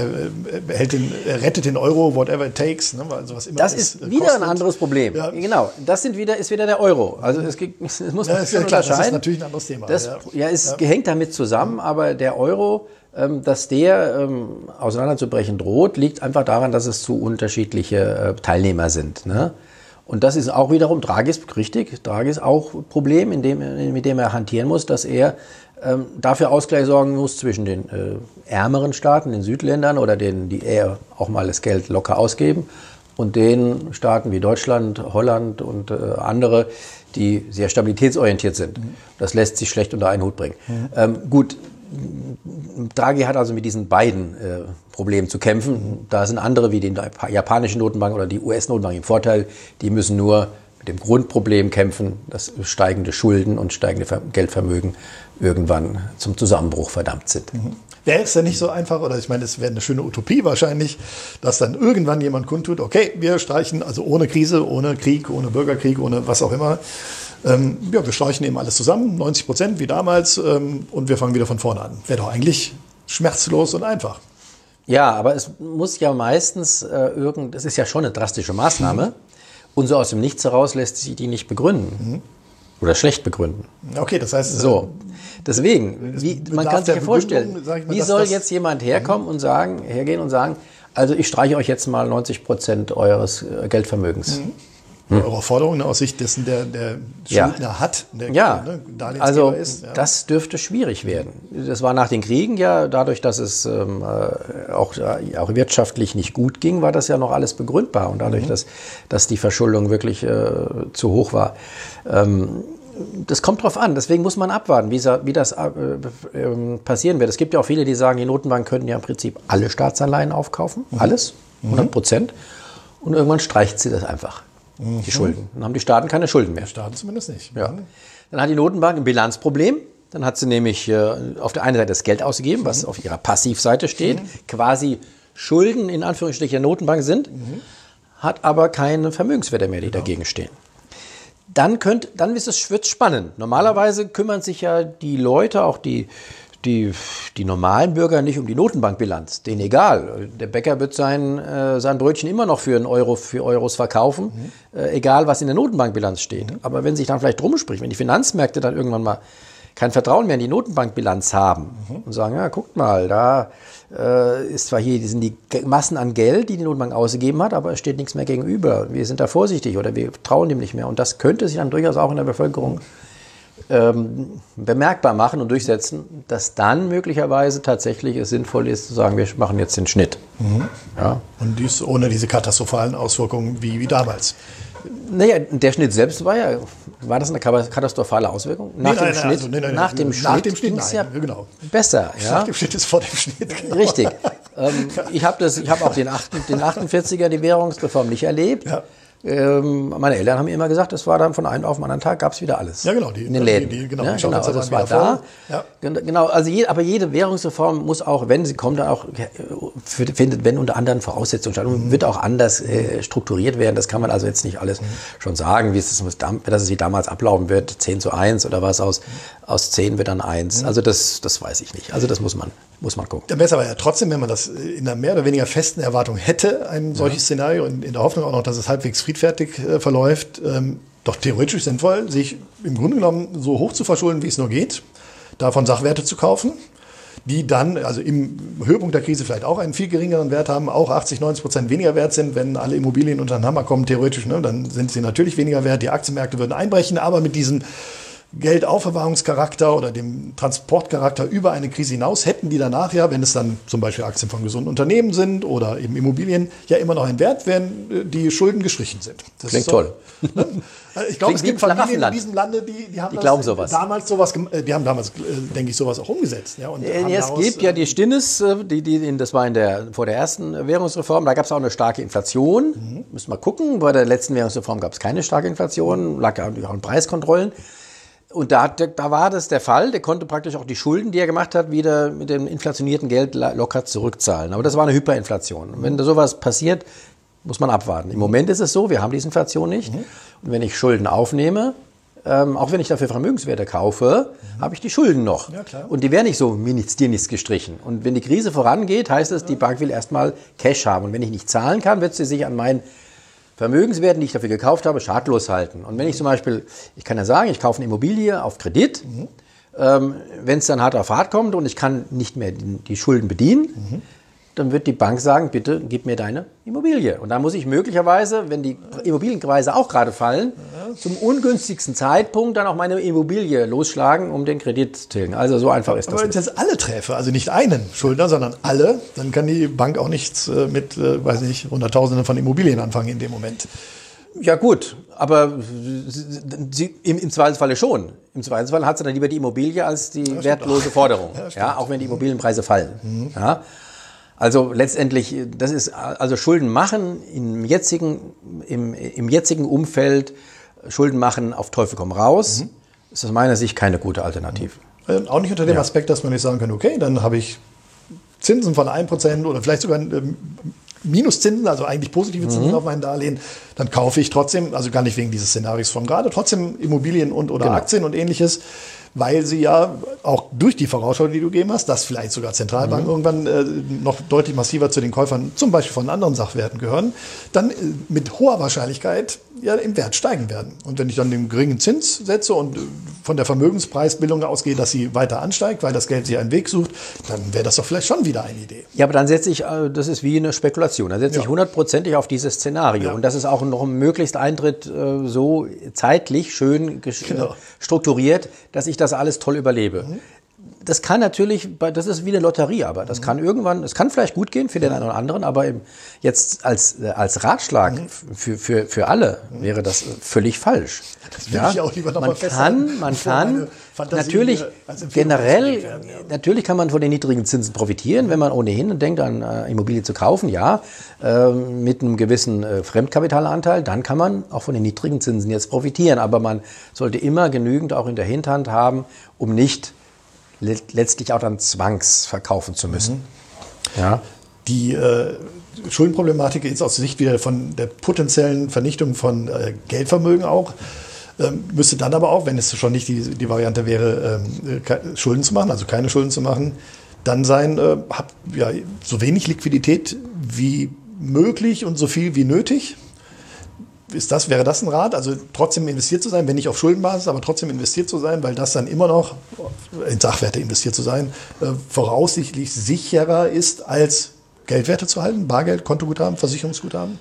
Er, hält den, er rettet den Euro, whatever it takes. Ne? Also was immer das ist, ist wieder kostet. ein anderes Problem. Ja. Genau, das sind wieder, ist wieder der Euro. Also es, es muss man ja, schon klar, unterscheiden. Das ist natürlich ein anderes Thema. Das, ja, ja es ja. hängt damit zusammen, aber der Euro ähm, dass der ähm, auseinanderzubrechen droht, liegt einfach daran, dass es zu unterschiedliche äh, Teilnehmer sind. Ne? Und das ist auch wiederum, Draghi ist richtig, Draghi ist auch ein Problem, in dem, mit dem er hantieren muss, dass er ähm, dafür Ausgleich sorgen muss zwischen den äh, ärmeren Staaten, den Südländern oder denen, die eher auch mal das Geld locker ausgeben, und den Staaten wie Deutschland, Holland und äh, andere, die sehr stabilitätsorientiert sind. Mhm. Das lässt sich schlecht unter einen Hut bringen. Mhm. Ähm, gut, Draghi hat also mit diesen beiden äh, Problemen zu kämpfen. Da sind andere wie die japanische Notenbank oder die US-Notenbank im Vorteil. Die müssen nur mit dem Grundproblem kämpfen, dass steigende Schulden und steigende Geldvermögen irgendwann zum Zusammenbruch verdammt sind. Mhm. Wäre es ja nicht so einfach, oder ich meine, es wäre eine schöne Utopie wahrscheinlich, dass dann irgendwann jemand kundtut, okay, wir streichen, also ohne Krise, ohne Krieg, ohne Bürgerkrieg, ohne was auch immer, ähm, ja, wir streichen eben alles zusammen, 90 Prozent wie damals, ähm, und wir fangen wieder von vorne an. Wäre doch eigentlich schmerzlos und einfach. Ja, aber es muss ja meistens äh, irgend, das ist ja schon eine drastische Maßnahme. Mhm. Und so aus dem Nichts heraus lässt sich die nicht begründen. Mhm. Oder schlecht begründen. Okay, das heißt. So. Äh, Deswegen, wie, man kann sich ja vorstellen, mal, wie soll jetzt jemand herkommen und sagen, hergehen und sagen, also ich streiche euch jetzt mal 90 Prozent eures äh, Geldvermögens. Mhm hm. eure Forderungen aus Sicht dessen, der der Schuldner ja. hat, der ja. ne, also ist. Ja. das dürfte schwierig werden. Das war nach den Kriegen ja, dadurch, dass es ähm, äh, auch, äh, auch wirtschaftlich nicht gut ging, war das ja noch alles begründbar. Und dadurch, mhm. dass, dass die Verschuldung wirklich äh, zu hoch war. Ähm, das kommt drauf an, deswegen muss man abwarten, wie, wie das äh, äh, passieren wird. Es gibt ja auch viele, die sagen, die Notenbank könnten ja im Prinzip alle Staatsanleihen aufkaufen, mhm. alles, 100 Prozent. Und irgendwann streicht sie das einfach mhm. die Schulden. Dann haben die Staaten keine Schulden mehr. Die Staaten zumindest nicht. Ja. Dann hat die Notenbank ein Bilanzproblem. Dann hat sie nämlich äh, auf der einen Seite das Geld ausgegeben, was mhm. auf ihrer Passivseite steht, mhm. quasi Schulden in Anführungsstrichen der Notenbank sind, mhm. hat aber keine Vermögenswerte mehr, die genau. dagegen stehen. Dann, könnt, dann ist es, wird spannend. Normalerweise kümmern sich ja die Leute, auch die, die, die normalen Bürger nicht um die Notenbankbilanz. Denen egal. Der Bäcker wird sein, äh, sein Brötchen immer noch für einen Euro, für Euros verkaufen, mhm. äh, egal was in der Notenbankbilanz steht. Mhm. Aber wenn sich dann vielleicht rumspricht, wenn die Finanzmärkte dann irgendwann mal kein Vertrauen mehr in die Notenbankbilanz haben mhm. und sagen, ja, guckt mal, da äh, ist zwar hier, sind die Massen an Geld, die die Notenbank ausgegeben hat, aber es steht nichts mehr gegenüber. Wir sind da vorsichtig oder wir trauen dem nicht mehr. Und das könnte sich dann durchaus auch in der Bevölkerung ähm, bemerkbar machen und durchsetzen, dass dann möglicherweise tatsächlich es sinnvoll ist zu sagen, wir machen jetzt den Schnitt. Mhm. Ja. Und dies ohne diese katastrophalen Auswirkungen wie, wie damals. Naja, der Schnitt selbst war ja, war das eine katastrophale Auswirkung? Nach nee, dem nein, Schnitt, also, nee, nein, nach dem Schnitt, nach dem Schnitt nein, ja genau. besser. Ja? Nach dem Schnitt ist vor dem Schnitt. Genau. Richtig. Ähm, ich habe hab auch den, 8, den 48er, die Währungsreform nicht erlebt. Ja. Ähm, meine Eltern haben mir immer gesagt, es war dann von einem auf den anderen Tag gab es wieder alles. Ja, genau. Die, in den Läden. Die, die, genau, ja, genau also das war da. Ja. Genau, also je, aber jede Währungsreform muss auch, wenn sie kommt, dann auch findet, wenn unter anderen Voraussetzungen statt, mhm. wird auch anders äh, strukturiert werden. Das kann man also jetzt nicht alles mhm. schon sagen, wie es, dass es wie damals ablaufen wird, 10 zu 1 oder was aus, aus 10 wird dann 1. Mhm. Also das, das weiß ich nicht. Also das muss man muss man gucken. Dann wäre es aber ja trotzdem, wenn man das in einer mehr oder weniger festen Erwartung hätte, ein solches ja. Szenario, und in der Hoffnung auch noch, dass es halbwegs friedfertig äh, verläuft, ähm, doch theoretisch sinnvoll, sich im Grunde genommen so hoch zu verschulden, wie es nur geht, davon Sachwerte zu kaufen, die dann, also im Höhepunkt der Krise vielleicht auch einen viel geringeren Wert haben, auch 80, 90 Prozent weniger wert sind, wenn alle Immobilien unter den Hammer kommen, theoretisch, ne, dann sind sie natürlich weniger wert, die Aktienmärkte würden einbrechen, aber mit diesen Geldaufbewahrungscharakter oder dem Transportcharakter über eine Krise hinaus hätten die danach ja, wenn es dann zum Beispiel Aktien von gesunden Unternehmen sind oder eben Immobilien, ja immer noch einen Wert, wenn äh, die Schulden gestrichen sind. Das Klingt so, toll. Ne? Also ich glaube, es gibt Familien in diesem Lande, die, die haben die glauben sowas. damals sowas, äh, die haben damals, äh, denke ich, sowas auch umgesetzt. Ja, und ja, es gibt ja die Stinnes, die, die, das war in der, vor der ersten Währungsreform, da gab es auch eine starke Inflation. Mhm. Müssen wir gucken, bei der letzten Währungsreform gab es keine starke Inflation, lag ja auch in Preiskontrollen. Und da, da war das der Fall. Der konnte praktisch auch die Schulden, die er gemacht hat, wieder mit dem inflationierten Geld locker zurückzahlen. Aber das war eine Hyperinflation. Und wenn da sowas passiert, muss man abwarten. Im Moment ist es so, wir haben diese Inflation nicht. Mhm. Und wenn ich Schulden aufnehme, ähm, auch wenn ich dafür Vermögenswerte kaufe, mhm. habe ich die Schulden noch. Ja, und die werden nicht so mir nichts, dir nichts gestrichen. Und wenn die Krise vorangeht, heißt es, die Bank will erstmal Cash haben. Und wenn ich nicht zahlen kann, wird sie sich an meinen Vermögenswerten, die ich dafür gekauft habe, schadlos halten. Und wenn ich zum Beispiel, ich kann ja sagen, ich kaufe eine Immobilie auf Kredit, mhm. ähm, wenn es dann hart auf hart kommt und ich kann nicht mehr die, die Schulden bedienen, mhm dann wird die Bank sagen, bitte gib mir deine Immobilie. Und da muss ich möglicherweise, wenn die Immobilienpreise auch gerade fallen, zum ungünstigsten Zeitpunkt dann auch meine Immobilie losschlagen, um den Kredit zu tilgen. Also so einfach ist das. Aber wenn ich jetzt alle treffe, also nicht einen Schuldner, sondern alle, dann kann die Bank auch nichts äh, mit, äh, weiß nicht, Hunderttausenden von Immobilien anfangen in dem Moment. Ja gut, aber sie, im, im Zweifelsfalle schon. Im Zweifelsfall hat sie dann lieber die Immobilie als die wertlose Forderung. Ja, ja, auch wenn die Immobilienpreise fallen. Mhm. Ja. Also letztendlich, das ist also Schulden machen im jetzigen, im, im jetzigen Umfeld, Schulden machen auf Teufel komm raus, mhm. ist aus meiner Sicht keine gute Alternative. Mhm. Auch nicht unter dem ja. Aspekt, dass man nicht sagen kann, okay, dann habe ich Zinsen von 1% oder vielleicht sogar ähm, Minuszinsen, also eigentlich positive Zinsen mhm. auf mein Darlehen, dann kaufe ich trotzdem, also gar nicht wegen dieses Szenarios von gerade, trotzdem Immobilien und oder genau. Aktien und ähnliches weil sie ja auch durch die Vorausschau, die du gegeben hast, dass vielleicht sogar Zentralbanken mhm. irgendwann äh, noch deutlich massiver zu den Käufern zum Beispiel von anderen Sachwerten gehören, dann äh, mit hoher Wahrscheinlichkeit ja im Wert steigen werden. Und wenn ich dann den geringen Zins setze und äh, von der Vermögenspreisbildung ausgehe, dass sie weiter ansteigt, weil das Geld sich einen Weg sucht, dann wäre das doch vielleicht schon wieder eine Idee. Ja, aber dann setze ich, äh, das ist wie eine Spekulation, dann setze ja. ich hundertprozentig auf dieses Szenario. Ja. Und das ist auch noch ein möglichst Eintritt äh, so zeitlich schön genau. strukturiert, dass ich das alles toll überlebe. Mhm das kann natürlich, das ist wie eine Lotterie, aber das mhm. kann irgendwann, es kann vielleicht gut gehen für den einen oder anderen, aber jetzt als, als Ratschlag mhm. für, für, für alle wäre das völlig falsch. Das will ja? ich auch lieber noch man kann, man kann natürlich äh, generell, werden, ja. natürlich kann man von den niedrigen Zinsen profitieren, wenn man ohnehin denkt, an äh, Immobilie zu kaufen, ja, äh, mit einem gewissen äh, Fremdkapitalanteil, dann kann man auch von den niedrigen Zinsen jetzt profitieren, aber man sollte immer genügend auch in der Hinterhand haben, um nicht letztlich auch dann zwangsverkaufen zu müssen. Mhm. Ja. Die äh, Schuldenproblematik ist aus Sicht wieder von der potenziellen Vernichtung von äh, Geldvermögen auch. Ähm, müsste dann aber auch, wenn es schon nicht die, die Variante wäre, ähm, Schulden zu machen, also keine Schulden zu machen, dann sein, äh, hab ja, so wenig Liquidität wie möglich und so viel wie nötig ist das, wäre das ein Rat? Also trotzdem investiert zu sein, wenn nicht auf Schuldenbasis, aber trotzdem investiert zu sein, weil das dann immer noch in Sachwerte investiert zu sein, äh, voraussichtlich sicherer ist, als Geldwerte zu halten, Bargeld, Kontoguthaben, Versicherungsguthaben?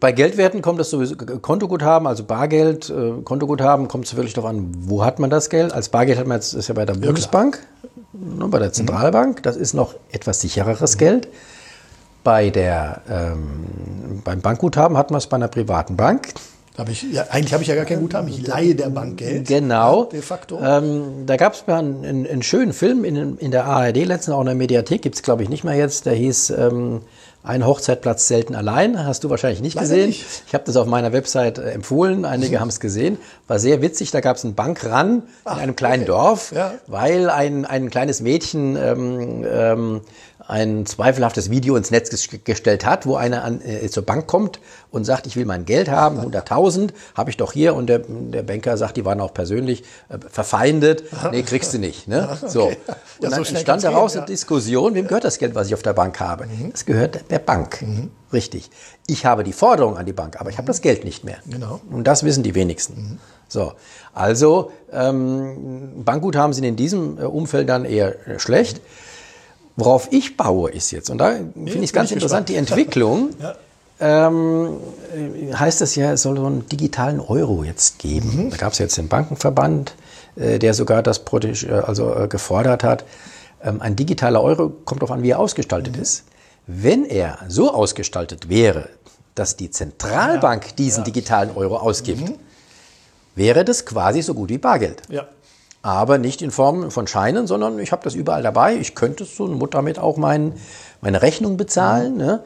Bei Geldwerten kommt das sowieso, Kontoguthaben, also Bargeld, äh, Kontoguthaben, kommt es wirklich darauf an, wo hat man das Geld? Als Bargeld hat man jetzt, ist ja bei der Bundesbank, ja, ne, bei der Zentralbank, das ist noch etwas sichereres mhm. Geld. Bei der, ähm, beim Bankguthaben hat man es bei einer privaten Bank. Hab ich, ja, eigentlich habe ich ja gar kein Guthaben, ich leihe der Bank Geld. Genau. De facto. Ähm, da gab es mal einen, einen, einen schönen Film in, in der ARD, letztens auch in der Mediathek, gibt es glaube ich nicht mehr jetzt, der hieß ähm, Ein Hochzeitplatz selten allein. Hast du wahrscheinlich nicht Leider gesehen. nicht. Ich habe das auf meiner Website äh, empfohlen, einige haben es gesehen. War sehr witzig, da gab es einen Bankran in einem kleinen okay. Dorf, Ja. weil ein, ein kleines Mädchen ähm, ähm, ein zweifelhaftes Video ins Netz ges- gestellt hat, wo einer an, äh, zur Bank kommt und sagt, ich will mein Geld haben, 100.000 habe ich doch hier und der, der Banker sagt, die waren auch persönlich äh, verfeindet, nee, kriegst du nicht. Ne? So. Ja, Und so dann schnell entstand daraus gehen, eine ja. Diskussion, wem gehört das Geld, was ich auf der Bank habe? Es gehört der Bank. Richtig. Ich habe die Forderung an die Bank, aber ich habe das Geld nicht mehr. Genau. Und das wissen die wenigsten. So, also ähm, Bankguthaben sind in diesem äh, Umfeld dann eher äh, schlecht. Worauf ich baue, ist jetzt, und da finde ich es ganz interessant, die. Entwicklung. Ja. Ähm, äh, heißt es ja, es soll so einen digitalen Euro jetzt geben. Mhm. Da gab es jetzt den Bankenverband, äh, der sogar das protege- äh, also, äh, gefordert hat. Ähm, ein digitaler Euro kommt darauf an, wie er ausgestaltet Mhm. ist. Wenn er so ausgestaltet wäre, dass die Zentralbank diesen digitalen Euro ausgibt, Mhm. wäre das quasi so gut wie Bargeld. Ja. Aber nicht in Form von Scheinen, sondern ich habe das überall dabei. Ich könnte so und damit auch mein, meine Rechnung bezahlen. Ne?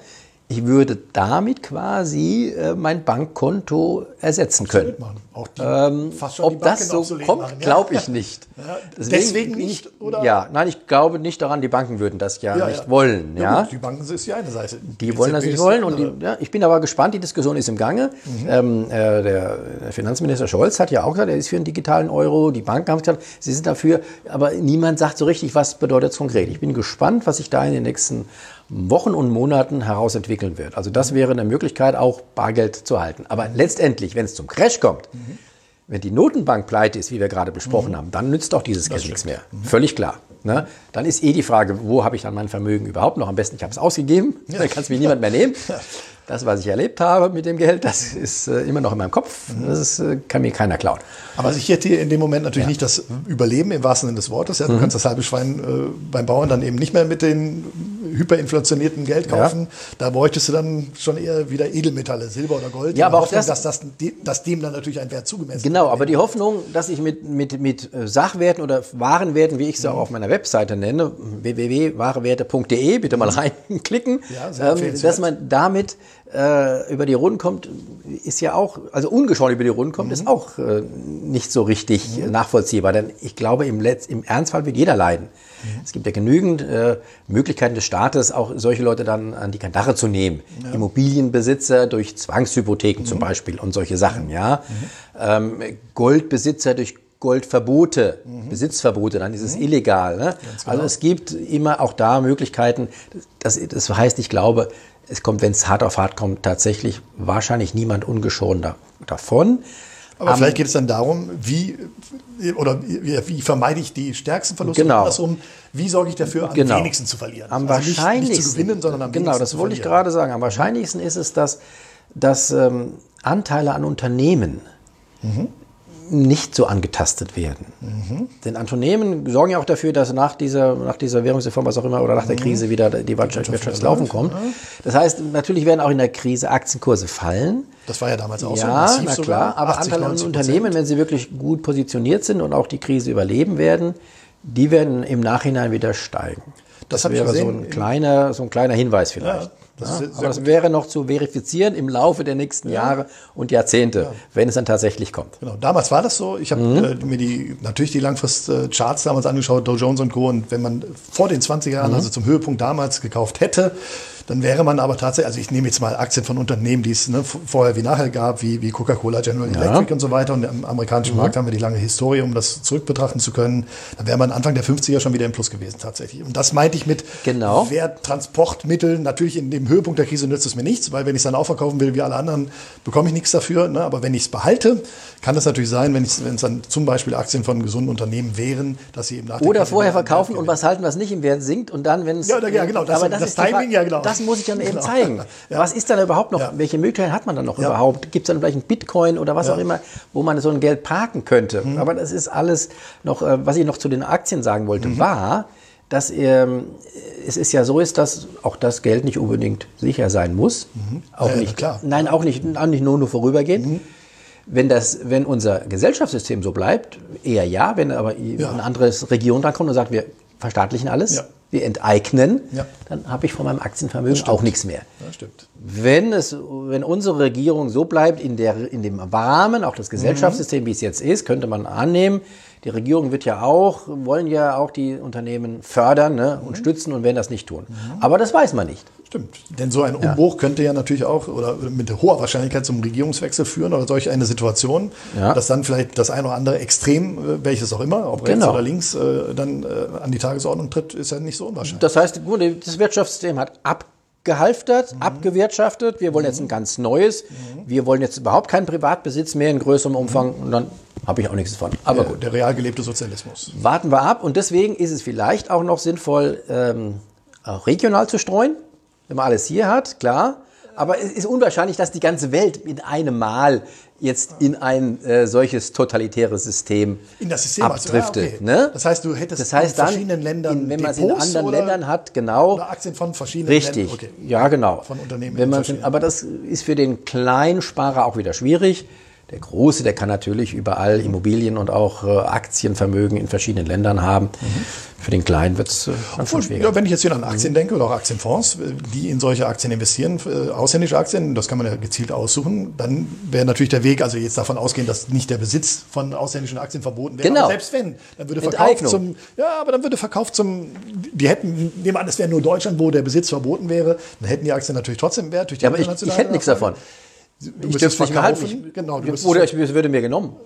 Ich würde damit quasi äh, mein Bankkonto ersetzen können. Die, Ähm, die ob das so kommt, glaube ich nicht. Ja, Deswegen deswegen nicht, ich, oder? Ja, nein, ich glaube nicht daran, die Banken würden das ja, Ja, nicht ja. wollen. Ja, gut, die Banken ist die eine Seite. die wollen das nicht wollen. Und die, ich bin aber gespannt, die Diskussion ist im Gange. Mhm. Ähm, äh, der Finanzminister Scholz hat ja auch gesagt, er ist für einen digitalen Euro. Die Banken haben gesagt, sie sind dafür. Aber niemand sagt so richtig, was bedeutet es konkret. Ich bin gespannt, was sich da in den nächsten Wochen und Monaten herausentwickeln wird. Also das wäre eine Möglichkeit, auch Bargeld zu halten. Aber letztendlich, wenn es zum Crash kommt, wenn die Notenbank pleite ist, wie wir gerade besprochen haben, dann nützt auch dieses Geld nichts mehr. Völlig klar. Ne? Dann ist eh die Frage, wo habe ich dann mein Vermögen überhaupt noch? Am besten, ich habe es ausgegeben, dann kann es mir niemand mehr nehmen. Das, was ich erlebt habe mit dem Geld, das ist äh, immer noch in meinem Kopf. Das ist, äh, kann mir keiner klauen. Aber ich hätte hier in dem Moment natürlich nicht das Überleben im wahrsten Sinne des Wortes. Ja, du kannst das halbe Schwein äh, beim Bauern dann eben nicht mehr mit den hyperinflationierten Geld kaufen. Da bräuchtest du dann schon eher wieder Edelmetalle, Silber oder Gold. Ja, aber auch Hoffnung, das- dass, das, dass dem dann natürlich ein Wert zugemessen Genau, wird. aber die Hoffnung, dass ich mit, mit, mit Sachwerten oder Warenwerten, wie ich sie auch auf meiner Webseite nenne, www.warewerte.de, bitte mal reinklicken, Ja, ähm, dass man damit äh, über die Runden kommt, ist ja auch, also ungeschoren über die Runden kommt, ist auch äh, nicht so richtig äh, nachvollziehbar. Denn ich glaube, im, Letz-, im Ernstfall wird jeder leiden. Es gibt ja genügend äh, Möglichkeiten des Staates, auch solche Leute dann an die Kandare zu nehmen. Immobilienbesitzer durch Zwangshypotheken zum Beispiel und solche Sachen, ja. Ähm, Goldbesitzer durch Goldverbote, Besitzverbote, dann ist es illegal. Ne? Also es gibt immer auch da Möglichkeiten. Das, das heißt, ich glaube, es kommt, wenn es hart auf hart kommt, tatsächlich wahrscheinlich niemand ungeschoren da, davon. Aber vielleicht geht es dann darum, wie oder wie, vermeide ich die stärksten Verluste Genau. andersrum, wie sorge ich dafür, am Genau. wenigsten zu verlieren. Am Also nicht- wahrscheinlichsten. Nicht, zu gewinnen, sondern am Genau, wenigsten das zu wollte ich gerade sagen. Am wahrscheinlichsten ist es, dass, dass ähm, Anteile an Unternehmen Mhm. Nicht so angetastet werden. Denn Unternehmen sorgen ja auch dafür, dass nach dieser, nach dieser Währungsreform, was auch immer, oder nach Mhm. der Krise wieder die Wirtschaft, Wirtschaft ins Laufen kommt. Das heißt, natürlich werden auch in der Krise Aktienkurse fallen. Das war ja damals auch so. Ja, massiv na klar, aber 80, Anteile an 90%. Unternehmen, wenn sie wirklich gut positioniert sind und auch die Krise überleben werden, die werden im Nachhinein wieder steigen. Das Das, wäre so ein in- kleiner, so ein kleiner Hinweis vielleicht. Ja, das Ja, aber das gut. wäre noch zu verifizieren im Laufe der nächsten Jahre und Jahrzehnte, wenn es dann tatsächlich kommt. Genau, damals war das so. Ich habe Mhm. äh, mir die natürlich die Langfrist-Charts damals angeschaut, Dow Jones und Co. Und wenn man vor den 20er Jahren, Mhm. also zum Höhepunkt damals gekauft hätte, dann wäre man aber tatsächlich, also ich nehme jetzt mal Aktien von Unternehmen, die es ne, vorher wie nachher gab, wie, wie Coca-Cola, General Electric und so weiter. Und im Mhm. amerikanischen Markt haben wir die lange Historie, um das zurück betrachten zu können. Dann wäre man Anfang der 50er schon wieder im Plus gewesen tatsächlich. Und das meinte ich mit Genau. Werttransportmittel. Natürlich in dem Höhepunkt der Krise nützt es mir nichts, weil wenn ich es dann auch verkaufen will wie alle anderen, bekomme ich nichts dafür. Ne? Aber wenn ich es behalte, kann es natürlich sein, wenn es dann zum Beispiel Aktien von gesunden Unternehmen wären, dass sie eben nach der Oder vorher verkaufen und was halten, was nicht im Wert sinkt und dann, wenn es. Ja, ja, genau, das- aber das Frage- Timing, ja, genau. Das muss ich dann eben Genau. zeigen. Ja. Was ist dann überhaupt noch, Ja. welche Möglichkeiten hat man dann noch Ja. überhaupt? Gibt es dann vielleicht einen Bitcoin oder was auch immer, wo man so ein Geld parken könnte? Mhm. Aber das ist alles noch, äh, was ich noch zu den Aktien sagen wollte, Mhm. war, dass ähm, es ist ja so ist, dass auch das Geld nicht unbedingt sicher sein muss. Auch Mhm. Ja, nicht, klar. Mhm. Nein, auch nicht, auch nicht nur, nur vorübergehend. Wenn, das, wenn unser Gesellschaftssystem so bleibt, eher ja. Wenn aber Ja. eine andere Regierung dran kommt und sagt, wir verstaatlichen alles, Ja. Wir enteignen, Ja. dann habe ich von meinem Aktienvermögen auch nichts mehr. Ja, stimmt. Wenn, es, wenn unsere Regierung so bleibt in, der, in dem Rahmen, auch das Gesellschaftssystem, wie es jetzt ist, könnte man annehmen, die Regierung wird ja auch, wollen ja auch die Unternehmen fördern ne, und stützen und werden das nicht tun. Aber das weiß man nicht. Stimmt. Denn so ein Umbruch könnte ja natürlich auch oder mit hoher Wahrscheinlichkeit zum Regierungswechsel führen oder solch eine Situation, Ja. dass dann vielleicht das ein oder andere Extrem, äh, welches auch immer, ob rechts Genau. oder links, äh, dann äh, an die Tagesordnung tritt, ist ja nicht so unwahrscheinlich. Das heißt, gut, das Wirtschaftssystem hat abgehalftert, abgewirtschaftet. Wir wollen jetzt ein ganz neues. Wir wollen jetzt überhaupt keinen Privatbesitz mehr in größerem Umfang. Und dann habe ich auch nichts davon. Aber gut. der real gelebte Sozialismus. Warten wir ab und deswegen ist es vielleicht auch noch sinnvoll, ähm, auch regional zu streuen, wenn man alles hier hat, klar. Aber es ist unwahrscheinlich, dass die ganze Welt mit einem Mal jetzt in ein äh, solches totalitäres System In das System also, ja, abdriftet. okay. ne? Das heißt, du hättest das heißt in dann, verschiedenen Ländern in, wenn man es in anderen Ländern hat, genau, Oder Aktien von verschiedenen Richtig, Ländern. Okay. ja genau. Von Unternehmen Wenn man, aber das ist für den Kleinsparer auch wieder schwierig. Der Große, der kann natürlich überall Immobilien und auch äh, Aktienvermögen in verschiedenen Ländern haben. Für den Kleinen wird es äh, schwieriger. ja, wenn ich jetzt wieder an Aktien denke oder auch Aktienfonds, äh, die in solche Aktien investieren, äh, ausländische Aktien, das kann man ja gezielt aussuchen, dann wäre natürlich der Weg, also jetzt davon ausgehen, dass nicht der Besitz von ausländischen Aktien verboten wäre. Genau. Aber selbst wenn, dann würde Verkauf Enteignung. zum, ja, aber dann würde Verkauf zum, die hätten, nehmen wir an, es wäre nur Deutschland, wo der Besitz verboten wäre, dann hätten die Aktien natürlich trotzdem Wert durch die Ja, aber ich, ich hätte nichts davon. Du Ich dürfte nicht mehr. Ich, Genau, du müsstest oder ich, es würde mir genommen.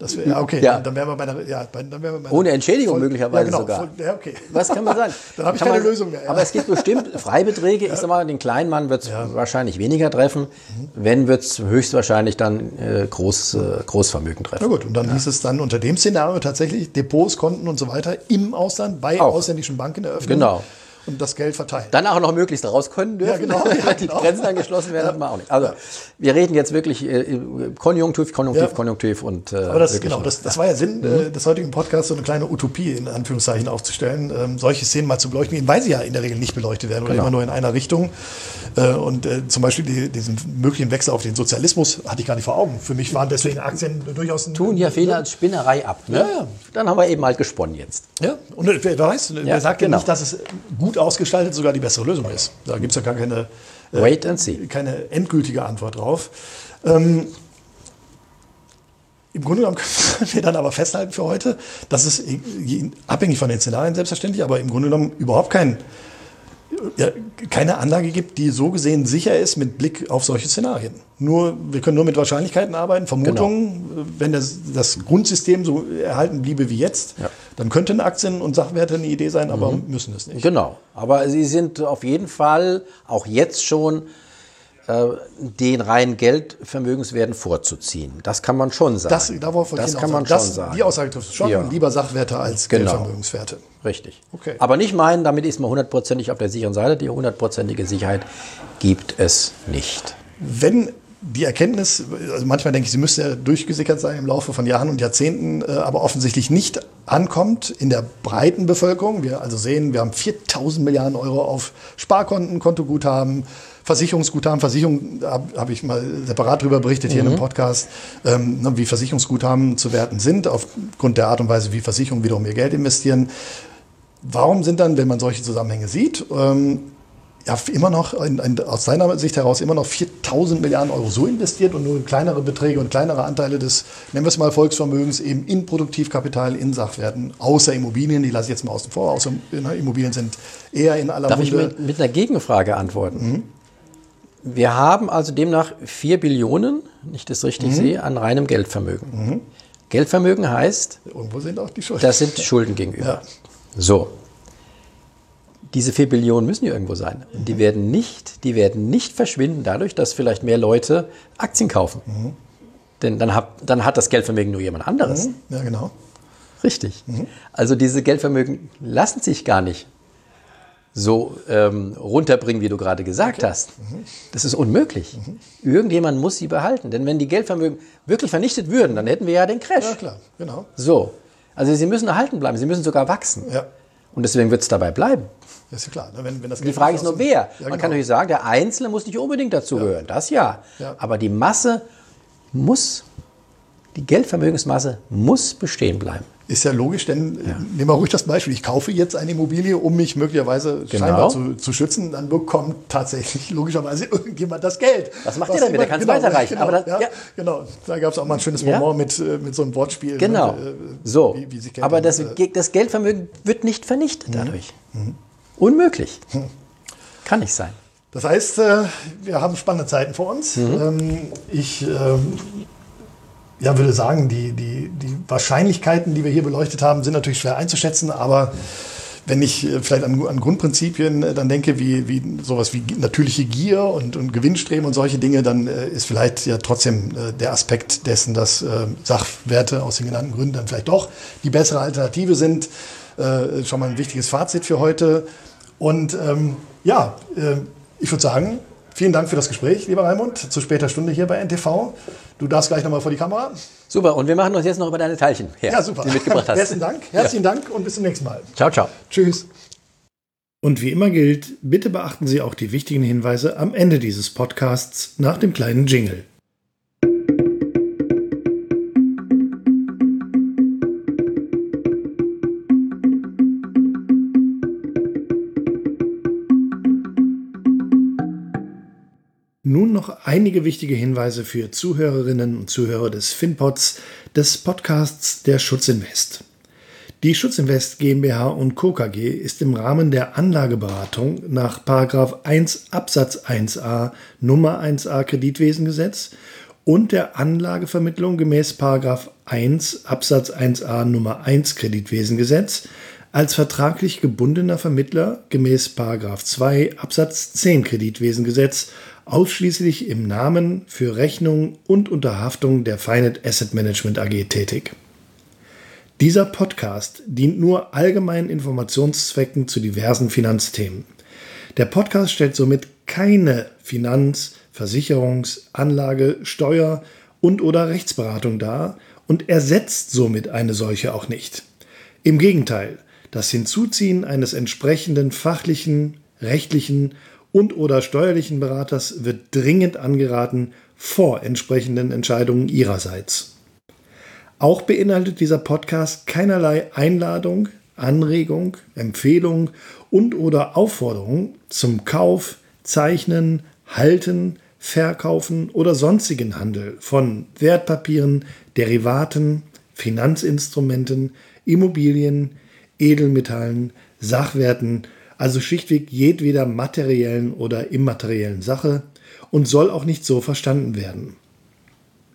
Das wär, ja, okay, Ja. dann wären wir bei einer, ja, dann wären wir bei Ohne Entschädigung voll- möglicherweise ja, genau, sogar. Voll, ja, okay. Was kann man sagen? Dann habe ich Kann keine man- Lösung mehr. Ja. Aber es gibt bestimmt Freibeträge. Ich sag mal, den kleinen Mann wird es wahrscheinlich weniger treffen. Wenn, wird es höchstwahrscheinlich dann äh, Groß, äh, Großvermögen treffen. Na gut, und dann hieß es dann unter dem Szenario tatsächlich Depots, Konten und so weiter im Ausland bei Auch. ausländischen Banken eröffnen Genau. Und das Geld verteilen. Dann auch noch möglichst raus können dürfen. Ja, genau, ja, die genau. Grenzen dann geschlossen werden, hat man auch nicht. Also, wir reden jetzt wirklich äh, konjunktiv, konjunktiv, Ja. konjunktiv und. Äh, Aber das, genau, das, das war ja Sinn äh, des heutigen Podcasts, so eine kleine Utopie in Anführungszeichen aufzustellen, ähm, solche Szenen mal zu beleuchten, weil sie ja in der Regel nicht beleuchtet werden oder Genau. immer nur in einer Richtung. Äh, und äh, zum Beispiel die, diesen möglichen Wechsel auf den Sozialismus hatte ich gar nicht vor Augen. Für mich waren deswegen Aktien durchaus ein, tun ja Fehler als Spinnerei ab. Ne? Ja, ja. Dann haben wir eben halt gesponnen jetzt. Ja, und wer, wer weiß, wer sagt genau. ja nicht, dass es gut ausgestaltet sogar die bessere Lösung ist. Da gibt es ja gar keine, äh, Wait and see. keine endgültige Antwort drauf. Ähm, Im Grunde genommen können wir dann aber festhalten für heute, dass es abhängig von den Szenarien selbstverständlich, aber im Grunde genommen überhaupt kein, ja, keine Anlage gibt, die so gesehen sicher ist mit Blick auf solche Szenarien. Nur, wir können nur mit Wahrscheinlichkeiten arbeiten, Vermutungen. Wenn das, das Grundsystem so erhalten bliebe wie jetzt, Ja. Dann könnten Aktien und Sachwerte eine Idee sein, aber müssen es nicht. Genau. Aber sie sind auf jeden Fall auch jetzt schon äh, den reinen Geldvermögenswerten vorzuziehen. Das kann man schon sagen. Das, darauf das kann man sagen. schon das, sagen. Die Aussage trifft schon. Ja. Lieber Sachwerte als Genau. Geldvermögenswerte. Richtig. Okay. Aber nicht meinen, damit ist man hundertprozentig auf der sicheren Seite. Die hundertprozentige Sicherheit gibt es nicht. Wenn die Erkenntnis, also manchmal denke ich, sie müsste ja durchgesickert sein im Laufe von Jahren und Jahrzehnten, äh, aber offensichtlich nicht ankommt in der breiten Bevölkerung. Wir also sehen, wir haben 4000 Milliarden Euro auf Sparkonten, Kontoguthaben, Versicherungsguthaben. Versicherung habe hab ich mal separat darüber berichtet hier in einem Podcast, ähm, ne, wie Versicherungsguthaben zu werten sind, aufgrund der Art und Weise, wie Versicherungen wiederum ihr Geld investieren. Warum sind dann, wenn man solche Zusammenhänge sieht, ähm, ja, immer noch, in, in, aus seiner Sicht heraus, immer noch 4000 Milliarden Euro so investiert und nur kleinere Beträge und kleinere Anteile des, nennen wir es mal, Volksvermögens eben in Produktivkapital, in Sachwerten, außer Immobilien, die lasse ich jetzt mal außen vor, außer ne, Immobilien sind eher in aller Darf ich Munde. mit, mit einer Gegenfrage antworten? Mhm. Wir haben also demnach 4 Billionen, wenn ich das Mhm. richtig sehe, an reinem Geldvermögen. Geldvermögen heißt, Irgendwo sind auch die Schulden. das sind Schulden gegenüber. Ja. So. Diese 4 Billionen müssen ja irgendwo sein. Und Mhm. die werden nicht, die werden nicht verschwinden dadurch, dass vielleicht mehr Leute Aktien kaufen. Mhm. Denn dann hat, dann hat das Geldvermögen nur jemand anderes. ja, genau. Richtig. Also diese Geldvermögen lassen sich gar nicht so ähm, runterbringen, wie du gerade gesagt hast. Das ist unmöglich. Irgendjemand muss sie behalten. Denn wenn die Geldvermögen wirklich vernichtet würden, dann hätten wir ja den Crash. Ja, klar, genau. So. Also sie müssen erhalten bleiben, sie müssen sogar wachsen. Ja, Und deswegen wird es dabei bleiben. das ist ja klar. ne, Wenn, wenn das Die Frage ist nur wer. Ja, Man genau. kann natürlich sagen, der Einzelne muss nicht unbedingt dazugehören. Das ja. Ja. Aber die Masse muss, die Geldvermögensmasse muss bestehen bleiben. Ist ja logisch, denn ja. nehmen wir ruhig das Beispiel. Ich kaufe jetzt eine Immobilie, um mich möglicherweise genau. scheinbar zu, zu, schützen. Dann bekommt tatsächlich logischerweise irgendjemand das Geld. Was macht ihr damit? Der kann es genau, weiterreichen. Genau, Aber das, ja, ja. genau. Da gab es auch mal ein schönes Moment mit, äh, mit so einem Wortspiel. Genau. Ne, so. Wie, wie Aber das, äh, das Geldvermögen wird nicht vernichtet mhm. dadurch. Mhm. Unmöglich. Mhm. Kann nicht sein. Das heißt, äh, wir haben spannende Zeiten vor uns. Mhm. Ähm, ich ähm, ja, würde sagen, die, die, die Wahrscheinlichkeiten, die wir hier beleuchtet haben, sind natürlich schwer einzuschätzen, aber wenn ich äh, vielleicht an, an Grundprinzipien äh, dann denke, wie, wie sowas wie natürliche Gier und, und Gewinnstreben und solche Dinge, dann äh, ist vielleicht ja trotzdem der Aspekt dessen, dass Sachwerte aus den genannten Gründen dann vielleicht doch die bessere Alternative sind, schon mal ein wichtiges Fazit für heute. Und ähm, ja, ich würde sagen, Vielen Dank für das Gespräch, lieber Raimund, zu später Stunde hier bei NTV. Du darfst gleich nochmal vor die Kamera. Super, und wir machen uns jetzt noch über deine Teilchen her, ja, super. die du mitgebracht hast. Besten Dank, herzlichen ja. Dank und bis zum nächsten Mal. Ciao, ciao. Tschüss. Und wie immer gilt, bitte beachten Sie auch die wichtigen Hinweise am Ende dieses Podcasts nach dem kleinen Jingle. Einige wichtige Hinweise für Zuhörerinnen und Zuhörer des FinPods, des Podcasts der Schutzinvest. Die Schutzinvest GmbH und Co. KG ist im Rahmen der Anlageberatung nach 1 Absatz 1a Nummer 1a Kreditwesengesetz und der Anlagevermittlung gemäß 1 Absatz 1a Nummer 1 Kreditwesengesetz als vertraglich gebundener Vermittler gemäß 2 Absatz 10 Kreditwesengesetz ausschließlich im Namen für Rechnung und Unterhaftung der Finet Asset Management AG tätig. Dieser Podcast dient nur allgemeinen Informationszwecken zu diversen Finanzthemen. Der Podcast stellt somit keine Finanz-, Versicherungs-, Anlage-, Steuer- und/oder Rechtsberatung dar und ersetzt somit eine solche auch nicht. Im Gegenteil, das Hinzuziehen eines entsprechenden fachlichen, rechtlichen und oder steuerlichen Beraters wird dringend angeraten vor entsprechenden Entscheidungen ihrerseits. Auch beinhaltet dieser Podcast keinerlei Einladung, Anregung, Empfehlung und oder Aufforderung zum Kauf, Zeichnen, Halten, Verkaufen oder sonstigen Handel von Wertpapieren, Derivaten, Finanzinstrumenten, Immobilien, Edelmetallen, Sachwerten also schlichtweg jedweder materiellen oder immateriellen Sache und soll auch nicht so verstanden werden.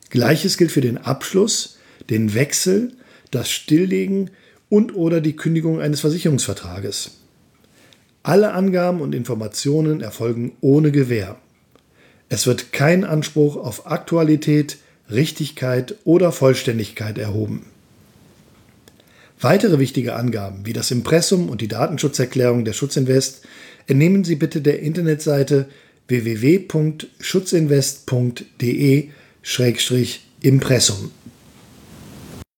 Gleiches gilt für den Abschluss, den Wechsel, das Stilllegen und oder die Kündigung eines Versicherungsvertrages. Alle Angaben und Informationen erfolgen ohne Gewähr. Es wird kein Anspruch auf Aktualität, Richtigkeit oder Vollständigkeit erhoben. Weitere wichtige Angaben wie das Impressum und die Datenschutzerklärung der Schutzinvest entnehmen Sie bitte der Internetseite www.schutzinvest.de-impressum.